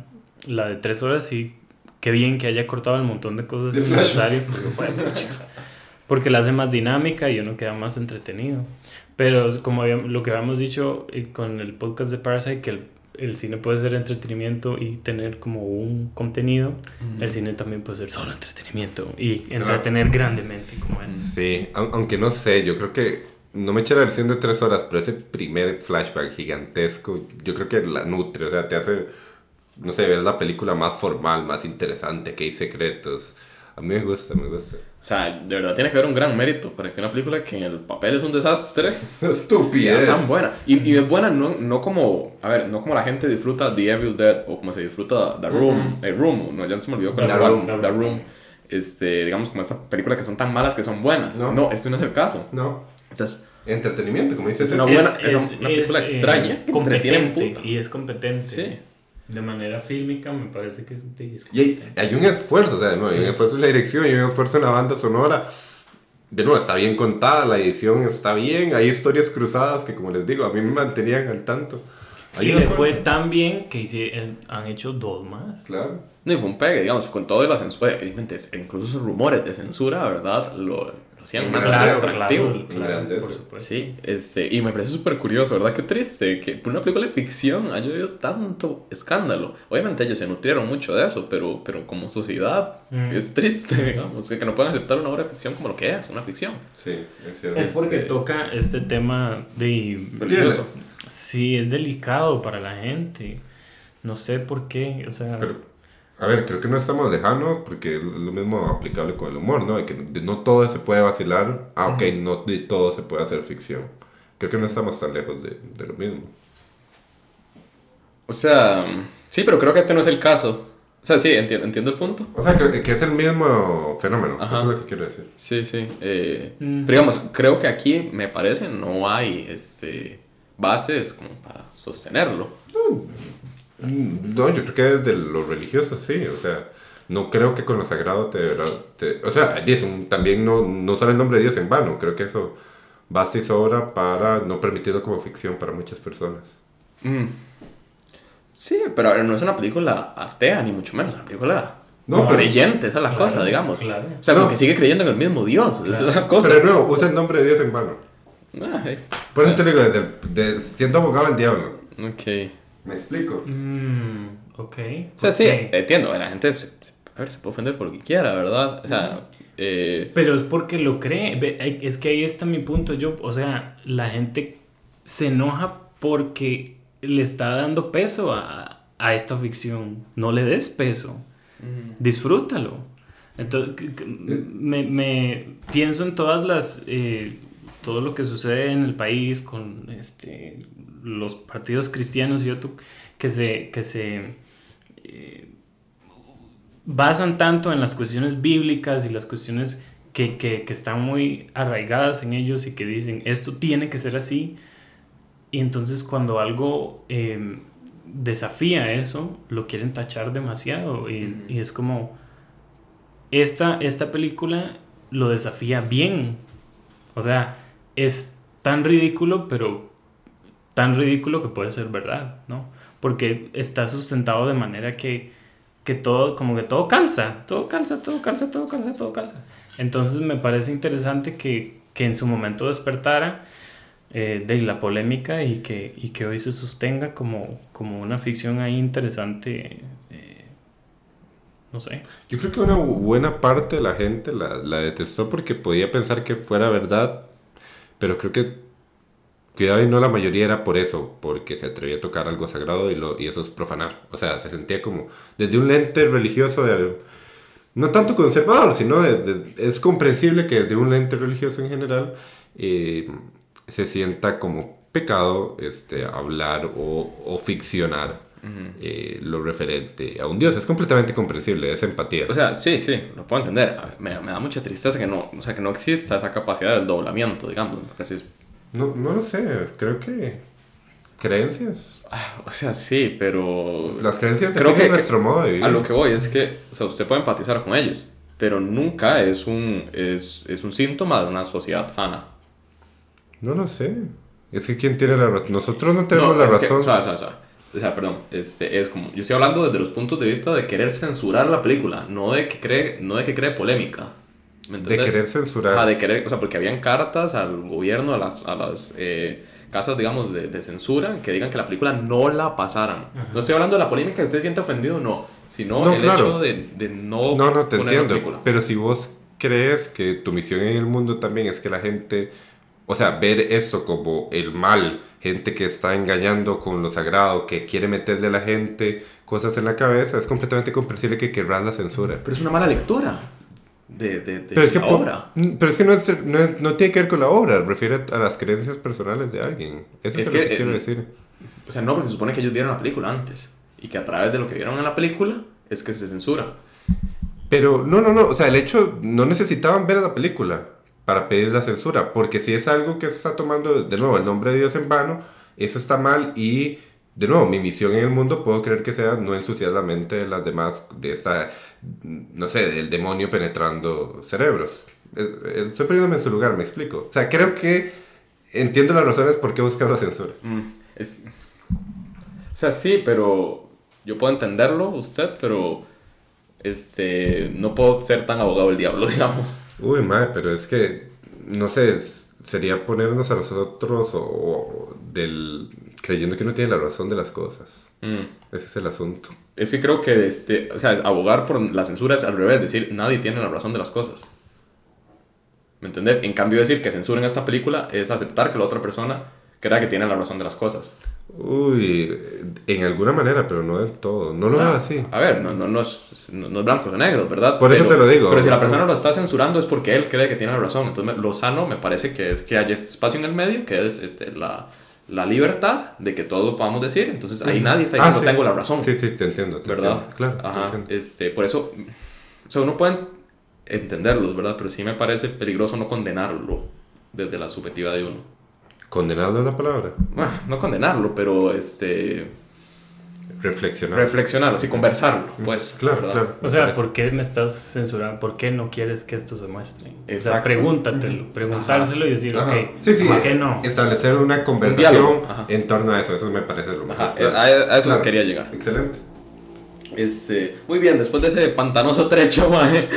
la de tres horas sí qué bien que haya cortado el montón de cosas innecesarias porque, [laughs] porque la hace más dinámica y uno queda más entretenido. Pero como lo que habíamos dicho eh, con el podcast de Parasite, que el, el cine puede ser entretenimiento y tener como un contenido, el cine también puede ser solo entretenimiento y entretener grandemente como es. Sí, aunque no sé, yo creo que no me eché la versión de tres horas, pero ese primer flashback gigantesco, yo creo que la nutre, o sea, te hace no sé, ver la película más formal, más interesante, que hay secretos. A mí me gusta, me gusta. O sea, de verdad tiene que haber un gran mérito para que una película que en el papel es un desastre [laughs] Estupidez. sea tan buena. Y, y es buena no, no, como, a ver, no como la gente disfruta The Evil Dead o como se disfruta The Room, The Room, no, ya se me olvidó con The, Room, The Room. Este, digamos como estas películas que son tan malas que son buenas. No, no este no es el caso. No. Entonces, entretenimiento, como dices. Es una buena, es, una película eh, extraña, competente y es competente. Sí de manera fílmica me parece que es, y hay, un esfuerzo, o sea, ¿no? hay un esfuerzo en la dirección, hay un esfuerzo en la banda sonora. De nuevo, está bien contada, la edición está bien, hay historias cruzadas que como les digo, a mí me mantenían al tanto. y le fue tan bien que han hecho dos más. Claro. No, y fue un pegue, digamos, con todo de la censura, incluso esos rumores de censura, ¿verdad? Lo, hacían más atractivo. Sí, este, y me parece súper curioso, ¿verdad? Qué triste que por una película de ficción haya habido tanto escándalo. Obviamente ellos se nutrieron mucho de eso, pero, pero como sociedad mm. es triste, digamos, que, no puedan aceptar una obra de ficción como lo que es, una ficción. Sí, es cierto. Es porque este, toca este tema de... Religioso. Sí, es delicado para la gente. No sé por qué, o sea... A ver, creo que no estamos lejanos porque es lo mismo aplicable con el humor, ¿no? De que no todo se puede vacilar, ah, ok, no de todo se puede hacer ficción. Creo que no estamos tan lejos de, de lo mismo. O sea, sí, pero creo que este no es el caso. O sea, sí, entiendo, entiendo el punto. O sea, que, que es el mismo fenómeno. Eso es lo que quiero decir. Sí, sí. Eh, mm. Pero digamos, creo que aquí, me parece, no hay este, bases como para sostenerlo. No, no, yo creo que desde lo religioso sí, o sea, no creo que con lo sagrado te... o sea, también no, no sale el nombre de Dios en vano, creo que eso basta y sobra para no permitirlo como ficción para muchas personas. Mm. Sí, pero no es una película atea, ni mucho menos, es una película no, creyente, esa es la cosa, digamos. Claro. O sea, que sigue creyendo en el mismo Dios, esa es la cosa. Pero no, usa el nombre de Dios en vano. Ah, Por eso te digo, desde, siendo abogado del diablo. Ok. ¿Me explico? Mm, ok. O sea, sí, entiendo. La gente se, a ver, se puede ofender por lo que quiera, ¿verdad? O sea. Eh... Pero es porque lo cree. Es que ahí está mi punto. Yo, o sea, la gente se enoja porque le está dando peso a, a esta ficción. No le des peso. Disfrútalo. Entonces, me, me, pienso en todas las. Eh, todo lo que sucede en el país con este los partidos cristianos y otro que se, que se eh, basan tanto en las cuestiones bíblicas y las cuestiones que, que, que, están muy arraigadas en ellos y que dicen esto tiene que ser así. Y entonces cuando algo eh, desafía eso, lo quieren tachar demasiado. Y, y, es como, esta, esta película lo desafía bien. O sea, es tan ridículo, pero tan ridículo que puede ser verdad, ¿no? Porque está sustentado de manera que, que todo, como que todo calza, todo calza, todo calza, todo calza, todo calza. Entonces me parece interesante que, que en su momento despertara eh, de la polémica y que, y que hoy se sostenga como, como una ficción ahí interesante. Eh, no sé. Yo creo que una buena parte de la gente la, la detestó porque podía pensar que fuera verdad, pero creo que Cuidado y no la mayoría era por eso, porque se atrevía a tocar algo sagrado y, eso es profanar. O sea, se sentía como desde un lente religioso, no tanto conservador, sino es comprensible que desde un lente religioso en general eh, se sienta como pecado este, hablar o ficcionar. Eh, lo referente a un Dios. Es completamente comprensible, es empatía. O sea, sí, sí, lo puedo entender. Me, me, da mucha tristeza que no, o sea, que no exista esa capacidad del doblamiento, digamos. Porque así, no, no lo sé, creo que creencias. Ah, o sea, sí, pero... Las creencias creo que, nuestro modo de vivir. A lo que voy es que, o sea, usted puede empatizar con ellos, pero nunca es un, es, es un síntoma de una sociedad sana. No lo sé. Es que quién tiene la razón. Nosotros no tenemos la razón. o, sea, o, sea, o, sea, perdón, este, es como, yo estoy hablando desde los puntos de vista de querer censurar la película, no de que cree, no de que cree polémica de querer censurar. de querer, o sea, porque habían cartas al gobierno, a las, a las eh, casas, digamos, de, de, censura, que digan que la película no la pasaran. No estoy hablando de la polémica que usted siente ofendido, no, sino el hecho de, de, no No, no, te entiendo. Pero si vos crees que tu misión en el mundo también es que la gente, o sea, ver eso como el mal, gente que está engañando con lo sagrado, que quiere meterle a la gente cosas en la cabeza, es completamente comprensible que querrás la censura. Pero es una mala lectura de, de, pero es que, la obra. Mm, pero es que no, no, tiene que ver con la obra, refiere a las creencias personales de alguien. Eso es, lo que, quiero decir. O sea, no, porque se supone que ellos vieron la película antes y que a través de lo que vieron en la película es que se censura. Pero no, no, no, o sea, el hecho, no necesitaban ver la película para pedir la censura, porque si es algo que se está tomando, de nuevo, el nombre de Dios en vano, eso está mal y de nuevo, mi misión en el mundo puedo creer que sea no ensuciar la mente de las demás, de esta, no sé, del demonio penetrando cerebros. Eh, eh, estoy poniéndome en su lugar, me explico. O sea, creo que entiendo las razones por qué buscas la censura. Mm, o sea, sí, pero yo puedo entenderlo, usted, pero este, no puedo ser tan abogado del diablo, [laughs] digamos. Uy, madre, pero es que no sé, sería ponernos a nosotros o, del creyendo que uno tiene la razón de las cosas. Mm. Ese es el asunto. Es que creo que, este, o sea, abogar por la censura es al revés, decir, nadie tiene la razón de las cosas. ¿Me entendés? En cambio, decir que censuren esta película es aceptar que la otra persona crea que tiene la razón de las cosas. Uy, en alguna manera, pero no del todo. No lo veo así. A ver, no, no, no, es, no, es blanco o negro, ¿verdad? Por eso te lo digo. Pero si la persona lo está censurando es porque él cree que tiene la razón. Entonces, lo sano me parece que es que haya este espacio en el medio, que es este, la, la libertad de que todo lo podamos decir. Entonces, ahí nadie está diciendo, ah, tengo la razón. Sí, sí, te entiendo. ¿Verdad? Claro. Ajá. Este, por eso, o sea, uno puede entenderlos, ¿verdad? Pero sí me parece peligroso no condenarlo desde la subjetiva de uno. ¿Condenarlo es la palabra? Bueno, no condenarlo, pero este... Reflexionar. Reflexionarlo, sí, conversarlo, pues. Claro, claro. O sea, ¿por qué me estás censurando? ¿Por qué no quieres que esto se muestre? Exacto. O sea, pregúntatelo, preguntárselo y decir, ok, sí, sí, ¿por qué no? Establecer una conversación en torno a eso, eso me parece lo mejor. A, eso quería llegar. Excelente. Este, muy bien, después de ese pantanoso trecho, [laughs] mae.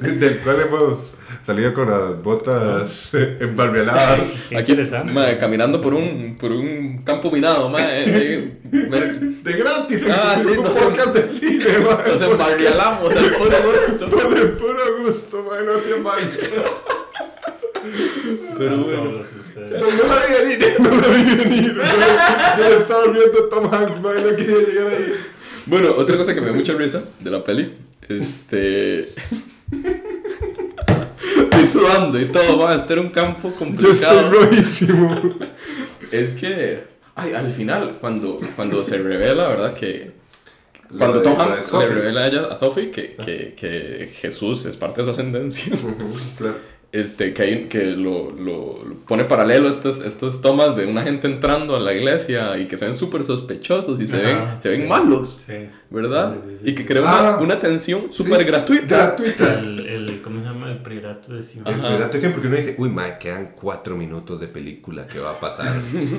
Del cual hemos salido con las botas [laughs] embarbioladas. Aquí, madre, caminando por un, por un campo minado, madre. Eh, de gratis. Ah, sí, nos, [laughs] madre. Nos embarrialamos del puro gusto. Por el puro gusto, madre, no hacía falta. Pero bueno. No, no la vi venir, no la vi venir. Yo estaba viendo Tom Hanks, madre, no quería llegar ahí. Bueno, otra cosa que me da mucha risa de la peli, este sudando y todo, va a estar un campo complicado. Yo estoy. Es que, ay, al final, cuando, cuando se revela, ¿verdad? Que cuando Tom Hanks le revela a ella, a Sophie, que, que, que Jesús es parte de su ascendencia. claro este, que, que lo, lo, pone paralelo estas, estas tomas de una gente entrando a la iglesia y que se ven súper sospechosos y se ven, se ven malos, ¿verdad? y que crea una, ah, una, tensión súper gratuita. gratuita. El, el, ¿Cómo se llama? El priorato de Sion. El priorato de Sion, porque uno dice, uy, madre, quedan cuatro minutos de película, ¿qué va a pasar?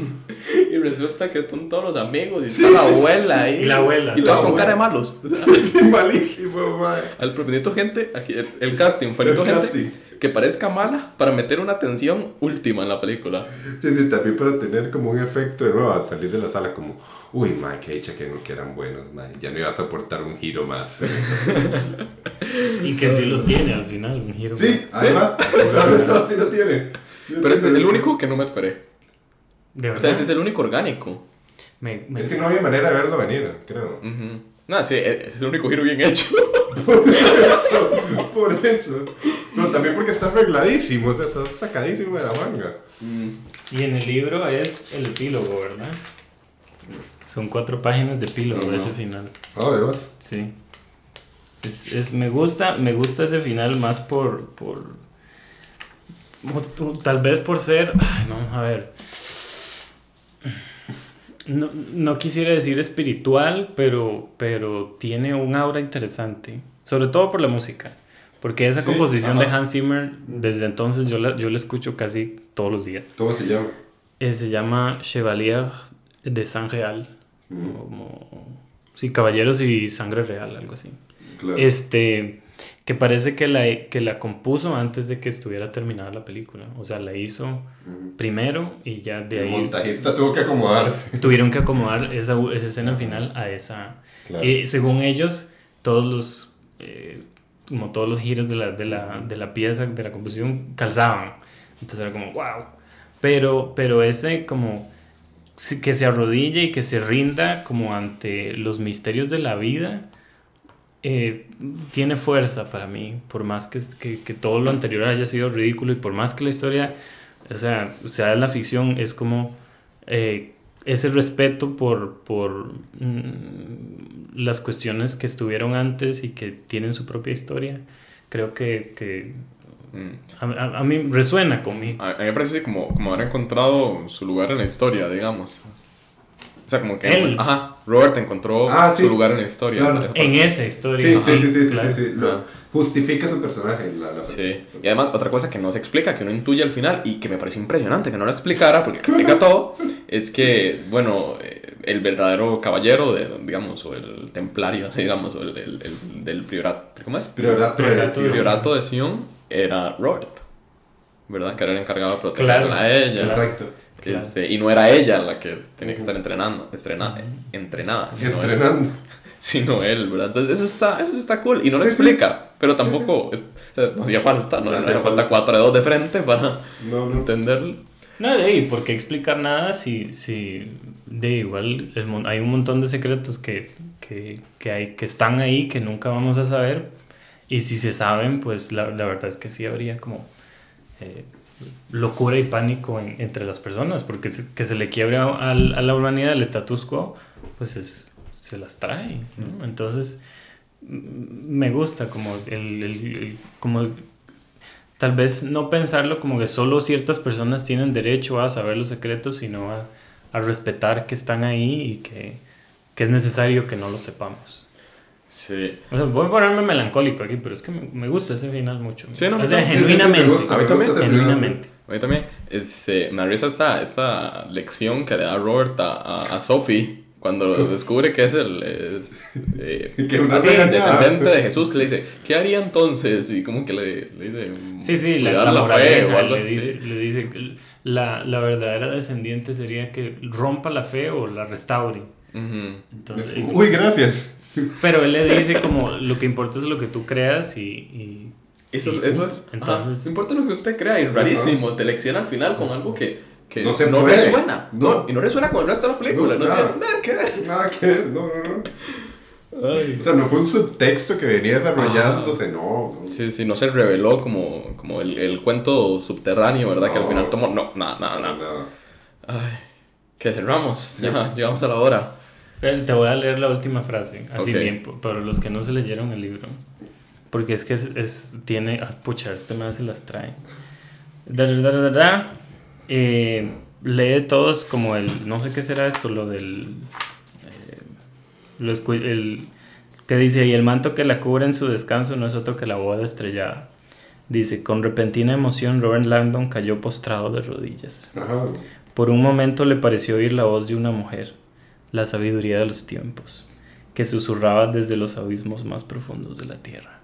[laughs] y resulta que están todos los amigos y está la abuela ahí. Y la abuela. Y todos con cara de malos. [laughs] Malísimo, madre. Al gente, aquí, el, casting, fue gente. Casting que parezca mala para meter una tensión última en la película. Sí, sí, también para tener como un efecto de nuevo, salir de la sala como, uy, Mike, que hecha que no que eran buenos, ya no iba a soportar un giro más. [laughs] y que sí lo tiene al final, un giro sí, más. Además, sí [laughs] lo tiene. Pero es el único que no me esperé. ¿De verdad? O sea, ese es el único orgánico. Es que no había manera de verlo venir, creo. No, sí, e, es el único giro bien hecho. [laughs] por eso, por eso. Pero también porque está arregladísimo, o sea, está sacadísimo de la manga. Y en el libro es el epílogo, ¿verdad? Son cuatro páginas de epílogo ese final. Ah, ¿de verdad? Sí. Es, es, me, gusta, me gusta ese final más por, por... Tal vez por ser... Ay, vamos a ver no, no, quisiera decir espiritual, pero, pero tiene un aura interesante. Sobre todo por la música. Porque esa composición de Hans Zimmer, desde entonces yo la, yo la escucho casi todos los días. ¿Cómo se llama? Eh, se llama Chevalier de San Real. Mm. Como, sí, Caballeros y Sangre Real, algo así. Claro. Este que parece que la, que la compuso antes de que estuviera terminada la película. O sea, la hizo primero y ya de ahí... El montajista tuvo que acomodarse. [laughs] Tuvieron que acomodar esa, esa escena final a esa... Y según ellos, todos los... Eh, como todos los giros de la, de, la, de la pieza, de la composición, calzaban. Entonces era como, wow. Pero, pero ese como que se arrodille y que se rinda como ante los misterios de la vida eh, tiene fuerza para mí, por más que, que, todo lo anterior haya sido ridículo y por más que la historia, o sea, sea la ficción, es como eh, ese respeto por, por mm, las cuestiones que estuvieron antes y que tienen su propia historia, creo que, que mm. a, a, mí resuena conmigo. A, mí me parece como, como haber encontrado su lugar en la historia, digamos. O sea, como que él. Ajá, Robert encontró ah, su lugar en la historia. en esa historia. Sí, sí, sí, sí, sí, justifica su personaje. La, sí. Y además, otra cosa que no se explica, que uno intuye al final y que me parece impresionante que no lo explicara, porque explica todo, es que, bueno, eh, el verdadero caballero, de, digamos, o el templario, digamos, o el, el, del priorato. ¿Cómo es? Priorato, priorato, de, Sion. de Sion era Robert. ¿verdad? Que era el encargado de protegerla a ella. Exacto. Este, y no era ella la que tenía que estar entrenando, estrenada, entrenada. Sino entrenando. Él, [laughs] sino él, ¿verdad? Entonces eso está, eso está cool. Y no lo explica, pero tampoco no hacía falta, no, hacía falta cuatro dedos de frente para entenderlo. No, de ahí, ¿por qué explicar nada si, si de igual hay un montón de secretos que, que, que, hay, que están ahí que nunca vamos a saber? Y si se saben, pues la, la verdad es que sí habría como eh, locura y pánico entre las personas, porque que se le quiebre a, la humanidad el status quo, pues es, se las trae. Entonces, me gusta como el, como tal vez no pensarlo como que solo ciertas personas tienen derecho a saber los secretos, sino a, a respetar que están ahí y que, que, es necesario que no lo sepamos. Sí. O sea, voy a ponerme melancólico aquí, pero es que me, gusta ese final mucho. Sí, no, o sea, genuinamente. a mí también. Genuinamente. A mí también. Este, me arriesga esta, esta lección que le da Robert a, a, Sophie cuando descubre que es el es, [laughs] eh, descendente de Jesús, que le dice, ¿qué haría entonces? Y como que le, le dice, sí, sí, la, la, fe o algo le Dice, le dice que la, la verdadera descendiente sería que rompa la fe o la restaure. Entonces, Uy, gracias. [laughs] Pero él le dice como lo que importa es lo que tú creas y... eso, eso es... Entonces... no importa lo que usted crea y rarísimo, te lecciona al final con algo que, que no, no resuena. No. y no resuena con el resto de la película. No, nada, nada que ver. Nada que ver, no, no, no. O sea, no fue un subtexto que venía desarrollándose, no, Sí, sí, no se reveló como, como el, el cuento subterráneo, ¿verdad? Que al final tomó. No, nada, nada, nada. Ay, que cerramos. Ya, llegamos a la hora. Te voy a leer la última frase, así bien, para los que no se leyeron el libro. Porque es que es, es tiene. Ah, pucha, este man se las trae. Da, da, da, eh, lee todos como el. No sé qué será esto, lo del. Eh, lo el, que dice: Y el manto que la cubre en su descanso no es otro que la boda estrellada. Dice: Con repentina emoción, Robert Langdon cayó postrado de rodillas. Por un momento le pareció oír la voz de una mujer la sabiduría de los tiempos, que susurraba desde los abismos más profundos de la tierra.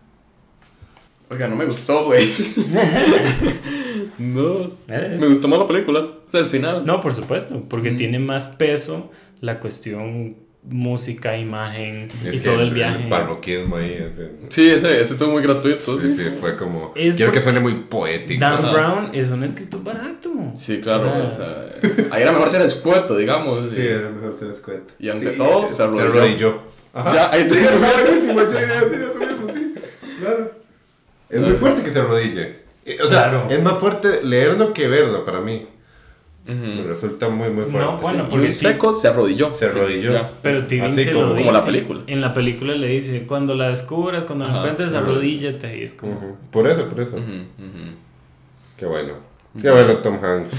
Oiga, no me gustó, güey. [laughs] no. Me gustó más la película. O sea, el final. No, por supuesto, porque tiene más peso la cuestión música, imagen y todo el viaje. El parroquismo ahí. Sí, ese, ese estuvo muy gratuito. Sí, sí, fue como. quiero que suene muy poético. Dan Brown es un escritor barato. Sí, claro. O sea, ahí era mejor ser escueto, digamos. Sí, era mejor ser escueto. Y ante todo, se arrodilló. Ajá. Ya, ahí te Claro. Es muy fuerte que se arrodille. Eh, o sea, es más fuerte leerlo que verlo para mí. Resulta muy, muy fuerte. No, bueno, porque un seco se arrodilló. Se arrodilló. Pero Steven se como, lo dice. Como la película. En la película le dice, cuando la descubras, cuando la encuentres, arrodíllate. Y es como... Por eso, por eso. Qué bueno. Qué bueno, Tom Hanks.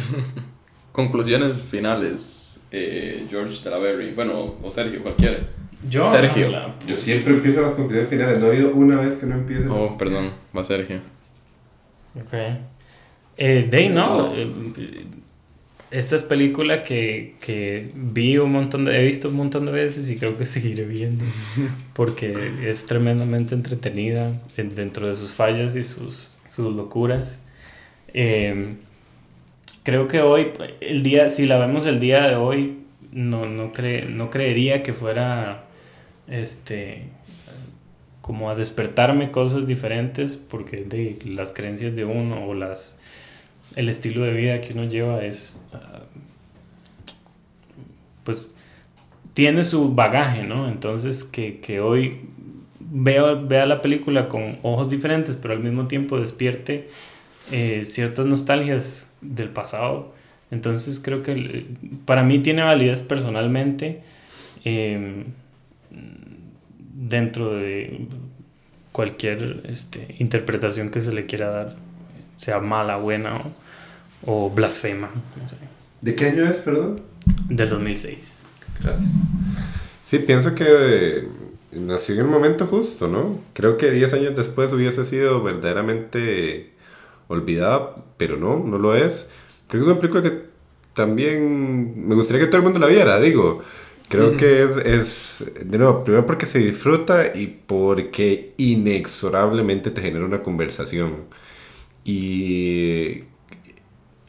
[laughs] Conclusiones finales, eh, George Talaberry. Bueno, o Sergio, cualquiera. Yo, Sergio. Yo siempre empiezo las conclusiones finales. No ha habido una vez que no empiece. Oh, perdón. Va Sergio. Ok. Eh, Day, ¿no? Eh, esta es película que, que, vi un montón de, he visto un montón de veces y creo que [laughs] seguiré viendo [laughs] porque es tremendamente entretenida dentro de sus fallas y sus, sus locuras. Eh, creo que hoy, el día, si la vemos el día de hoy, no, no, no creería que fuera este como a despertarme cosas diferentes porque de las creencias de uno o las el estilo de vida que uno lleva es, ah, pues, tiene su bagaje, ¿no? Entonces, que, hoy vea, vea la película con ojos diferentes, pero al mismo tiempo despierte eh, ciertas nostalgias del pasado. Entonces, creo que para mí tiene validez personalmente em, dentro de cualquier este, interpretación que se le quiera dar sea mala, buena o, blasfema. ¿De qué año es, perdón? Del 2006. Gracias. Sí, pienso que nació en el momento justo, ¿no? Creo que 10 años después hubiese sido verdaderamente olvidada, pero no, no lo es. Creo que es una película que también me gustaría que todo el mundo la viera, digo. Creo que es, es, de nuevo, primero porque se disfruta y porque inexorablemente te genera una conversación. Y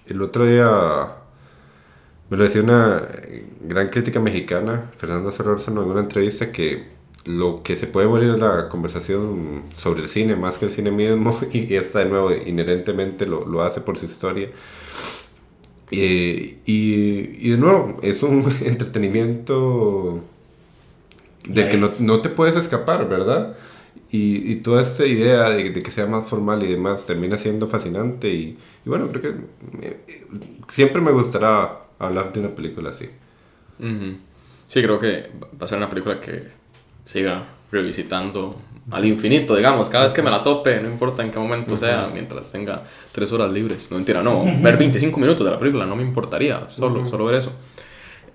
el otro día me lo decía una gran crítica mexicana, Fernando Solórzano, en una entrevista que lo que se puede morir es la conversación sobre el cine más que el cine mismo [laughs] y esta de nuevo inherentemente lo, lo hace por su historia. Eh, y, y, de nuevo, es un [laughs] entretenimiento del que no, no, te puedes escapar, ¿verdad? Y, y toda esta idea de, de, que sea más formal y demás termina siendo fascinante y, y bueno, creo que eh, siempre me gustará hablar de una película así. Sí, creo que va a ser una película que siga revisitando al infinito, digamos, cada vez que me la tope, no importa en qué momento sea, mientras tenga tres horas libres. No mentira, no, ver 25 minutos de la película no me importaría, solo, solo ver eso.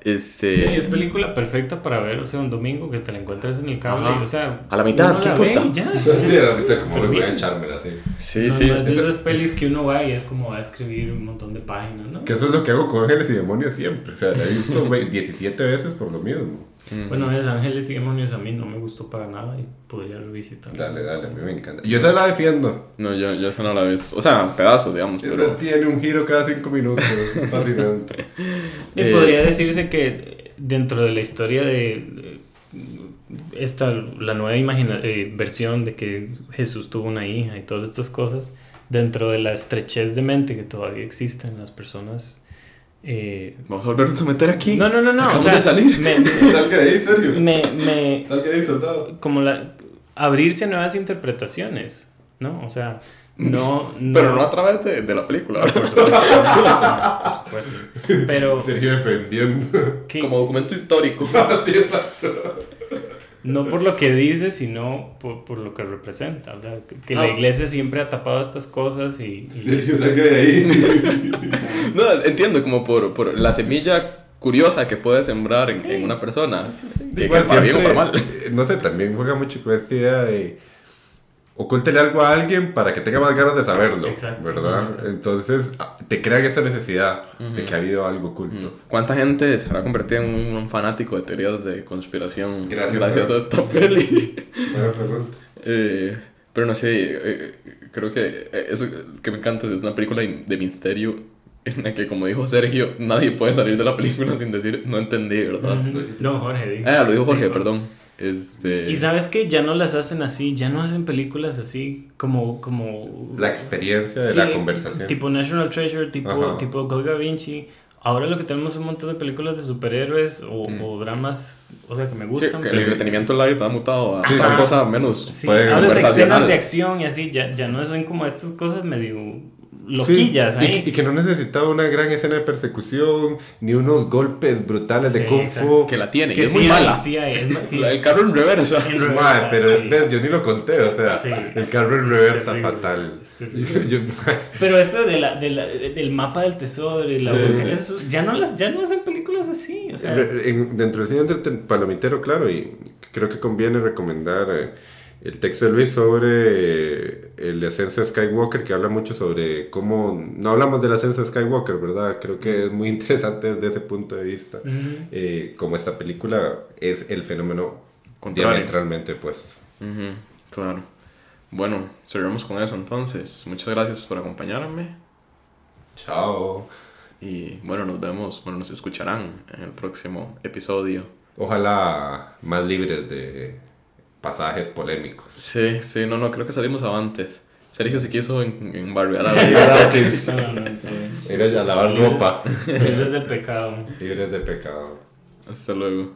Este... Es película perfecta para ver, o sea, un domingo que te la encuentres en el cable, o sea... A la mitad, ¿qué importa? ya. Sí, a la mitad como voy a echármela así. Sí, sí. es de esas pelis que uno va y es como va a escribir un montón de páginas, ¿no? Que eso es lo que hago con Ángeles y Demonios siempre, o sea, la he visto 17 veces por lo mismo. Bueno, es Ángeles y Demonios a mí no me gustó para nada y podría revisitar. Dale, dale, a mí me encanta. Yo esa la defiendo. No, yo, yo esa no la ves. O sea, pedazos, digamos. Pero... Tiene un giro cada 5 minutos, [laughs] fascinante. y eh, podría decirse que dentro de la historia de esta, la nueva imagina eh, versión de que Jesús tuvo una hija y todas estas cosas, dentro de la estrechez de mente que todavía existe en las personas eh, Vamos a volvernos a meter aquí. No, no, no, no. Acabamos de salir. Me, [laughs] Salga de ahí, Sergio. Me, me, Salga de ahí, soldado. Como la, abrirse a nuevas interpretaciones, ¿no? O sea, no... [laughs] no... Pero no a través de, de la película. por supuesto. [laughs] por supuesto. Pero... Sergio defendiendo. Como documento histórico. sí, exacto. No por lo que dice, sino por, por lo que representa. O sea, que, que la iglesia siempre ha tapado estas cosas y... y... Sergio, salga de ahí. [laughs] no, entiendo, como por, por la semilla curiosa que puede sembrar en, sí. en una persona. Sí, sí, que, que para bien o para mal. No sé, también juega mucho con esta idea de ocúltele algo a alguien para que tenga más ganas de saberlo, Exacto, ¿verdad? exacto. Entonces te crean esa necesidad de que ha habido algo oculto. ¿Cuánta gente se habrá convertido en un fanático de teorías de conspiración Gracias, gracias a esta peli? Buena pregunta. Eh, pero no sé, eh, creo que eh, eso que me encanta es una película de misterio en la que, como dijo Sergio, nadie puede salir de la película [laughs] sin decir no entendí, ¿verdad? No, Jorge. Ah, lo dijo Jorge, Sí, perdón. Este... Y sabes que ya no las hacen así, ya no hacen películas así como... como La experiencia de Sí, la conversación. Tipo National Treasure, tipo, Ajá. tipo Da Vinci. Ahora lo que tenemos es un montón de películas de superhéroes o, Mm. o dramas, o sea, que me Sí, gustan. que el entretenimiento light ha mutado a Sí. Ajá. cosa menos Sí, ahora escenas de acción y así, ya, ya no son como estas cosas medio Sí, loquillas y, ahí. que- y que no necesitaba una gran escena de persecución, ni unos golpes brutales de Sí, Kung exacto. Fu. que la tiene, y que es sí muy mala. sí es sí, el carro en reversa. en reversa, Madre, pero sí. ves, yo ni lo conté, o sea, Sí, el carro en reversa terrible, fatal. es. Yo- Pero esto de la, de la, del mapa del tesoro y la Sí. búsqueda, eso, ya, no las, ya no hacen películas así. O sea, en- dentro del cine entreten- palomitero, claro, y creo que conviene recomendar eh, el texto de Luis sobre eh, el ascenso de Skywalker, que habla mucho sobre cómo, no hablamos del ascenso de Skywalker, ¿verdad? Creo que es muy [laughs] interesante desde ese punto de vista, eh, como esta película es el fenómeno Contrario. diametralmente opuesto. Claro. Bueno, cerramos con eso entonces. Muchas gracias por acompañarme. Chao. Y bueno, nos vemos, bueno, nos escucharán en el próximo episodio. Ojalá más libres de pasajes polémicos. Sí, sí, no, no, creo que salimos antes. Sergio se quiso en, en barbear a [laughs] la No, no, no, está bien. Ir a lavar ropa. [laughs] Libres del pecado. Libres de pecado. Hasta luego.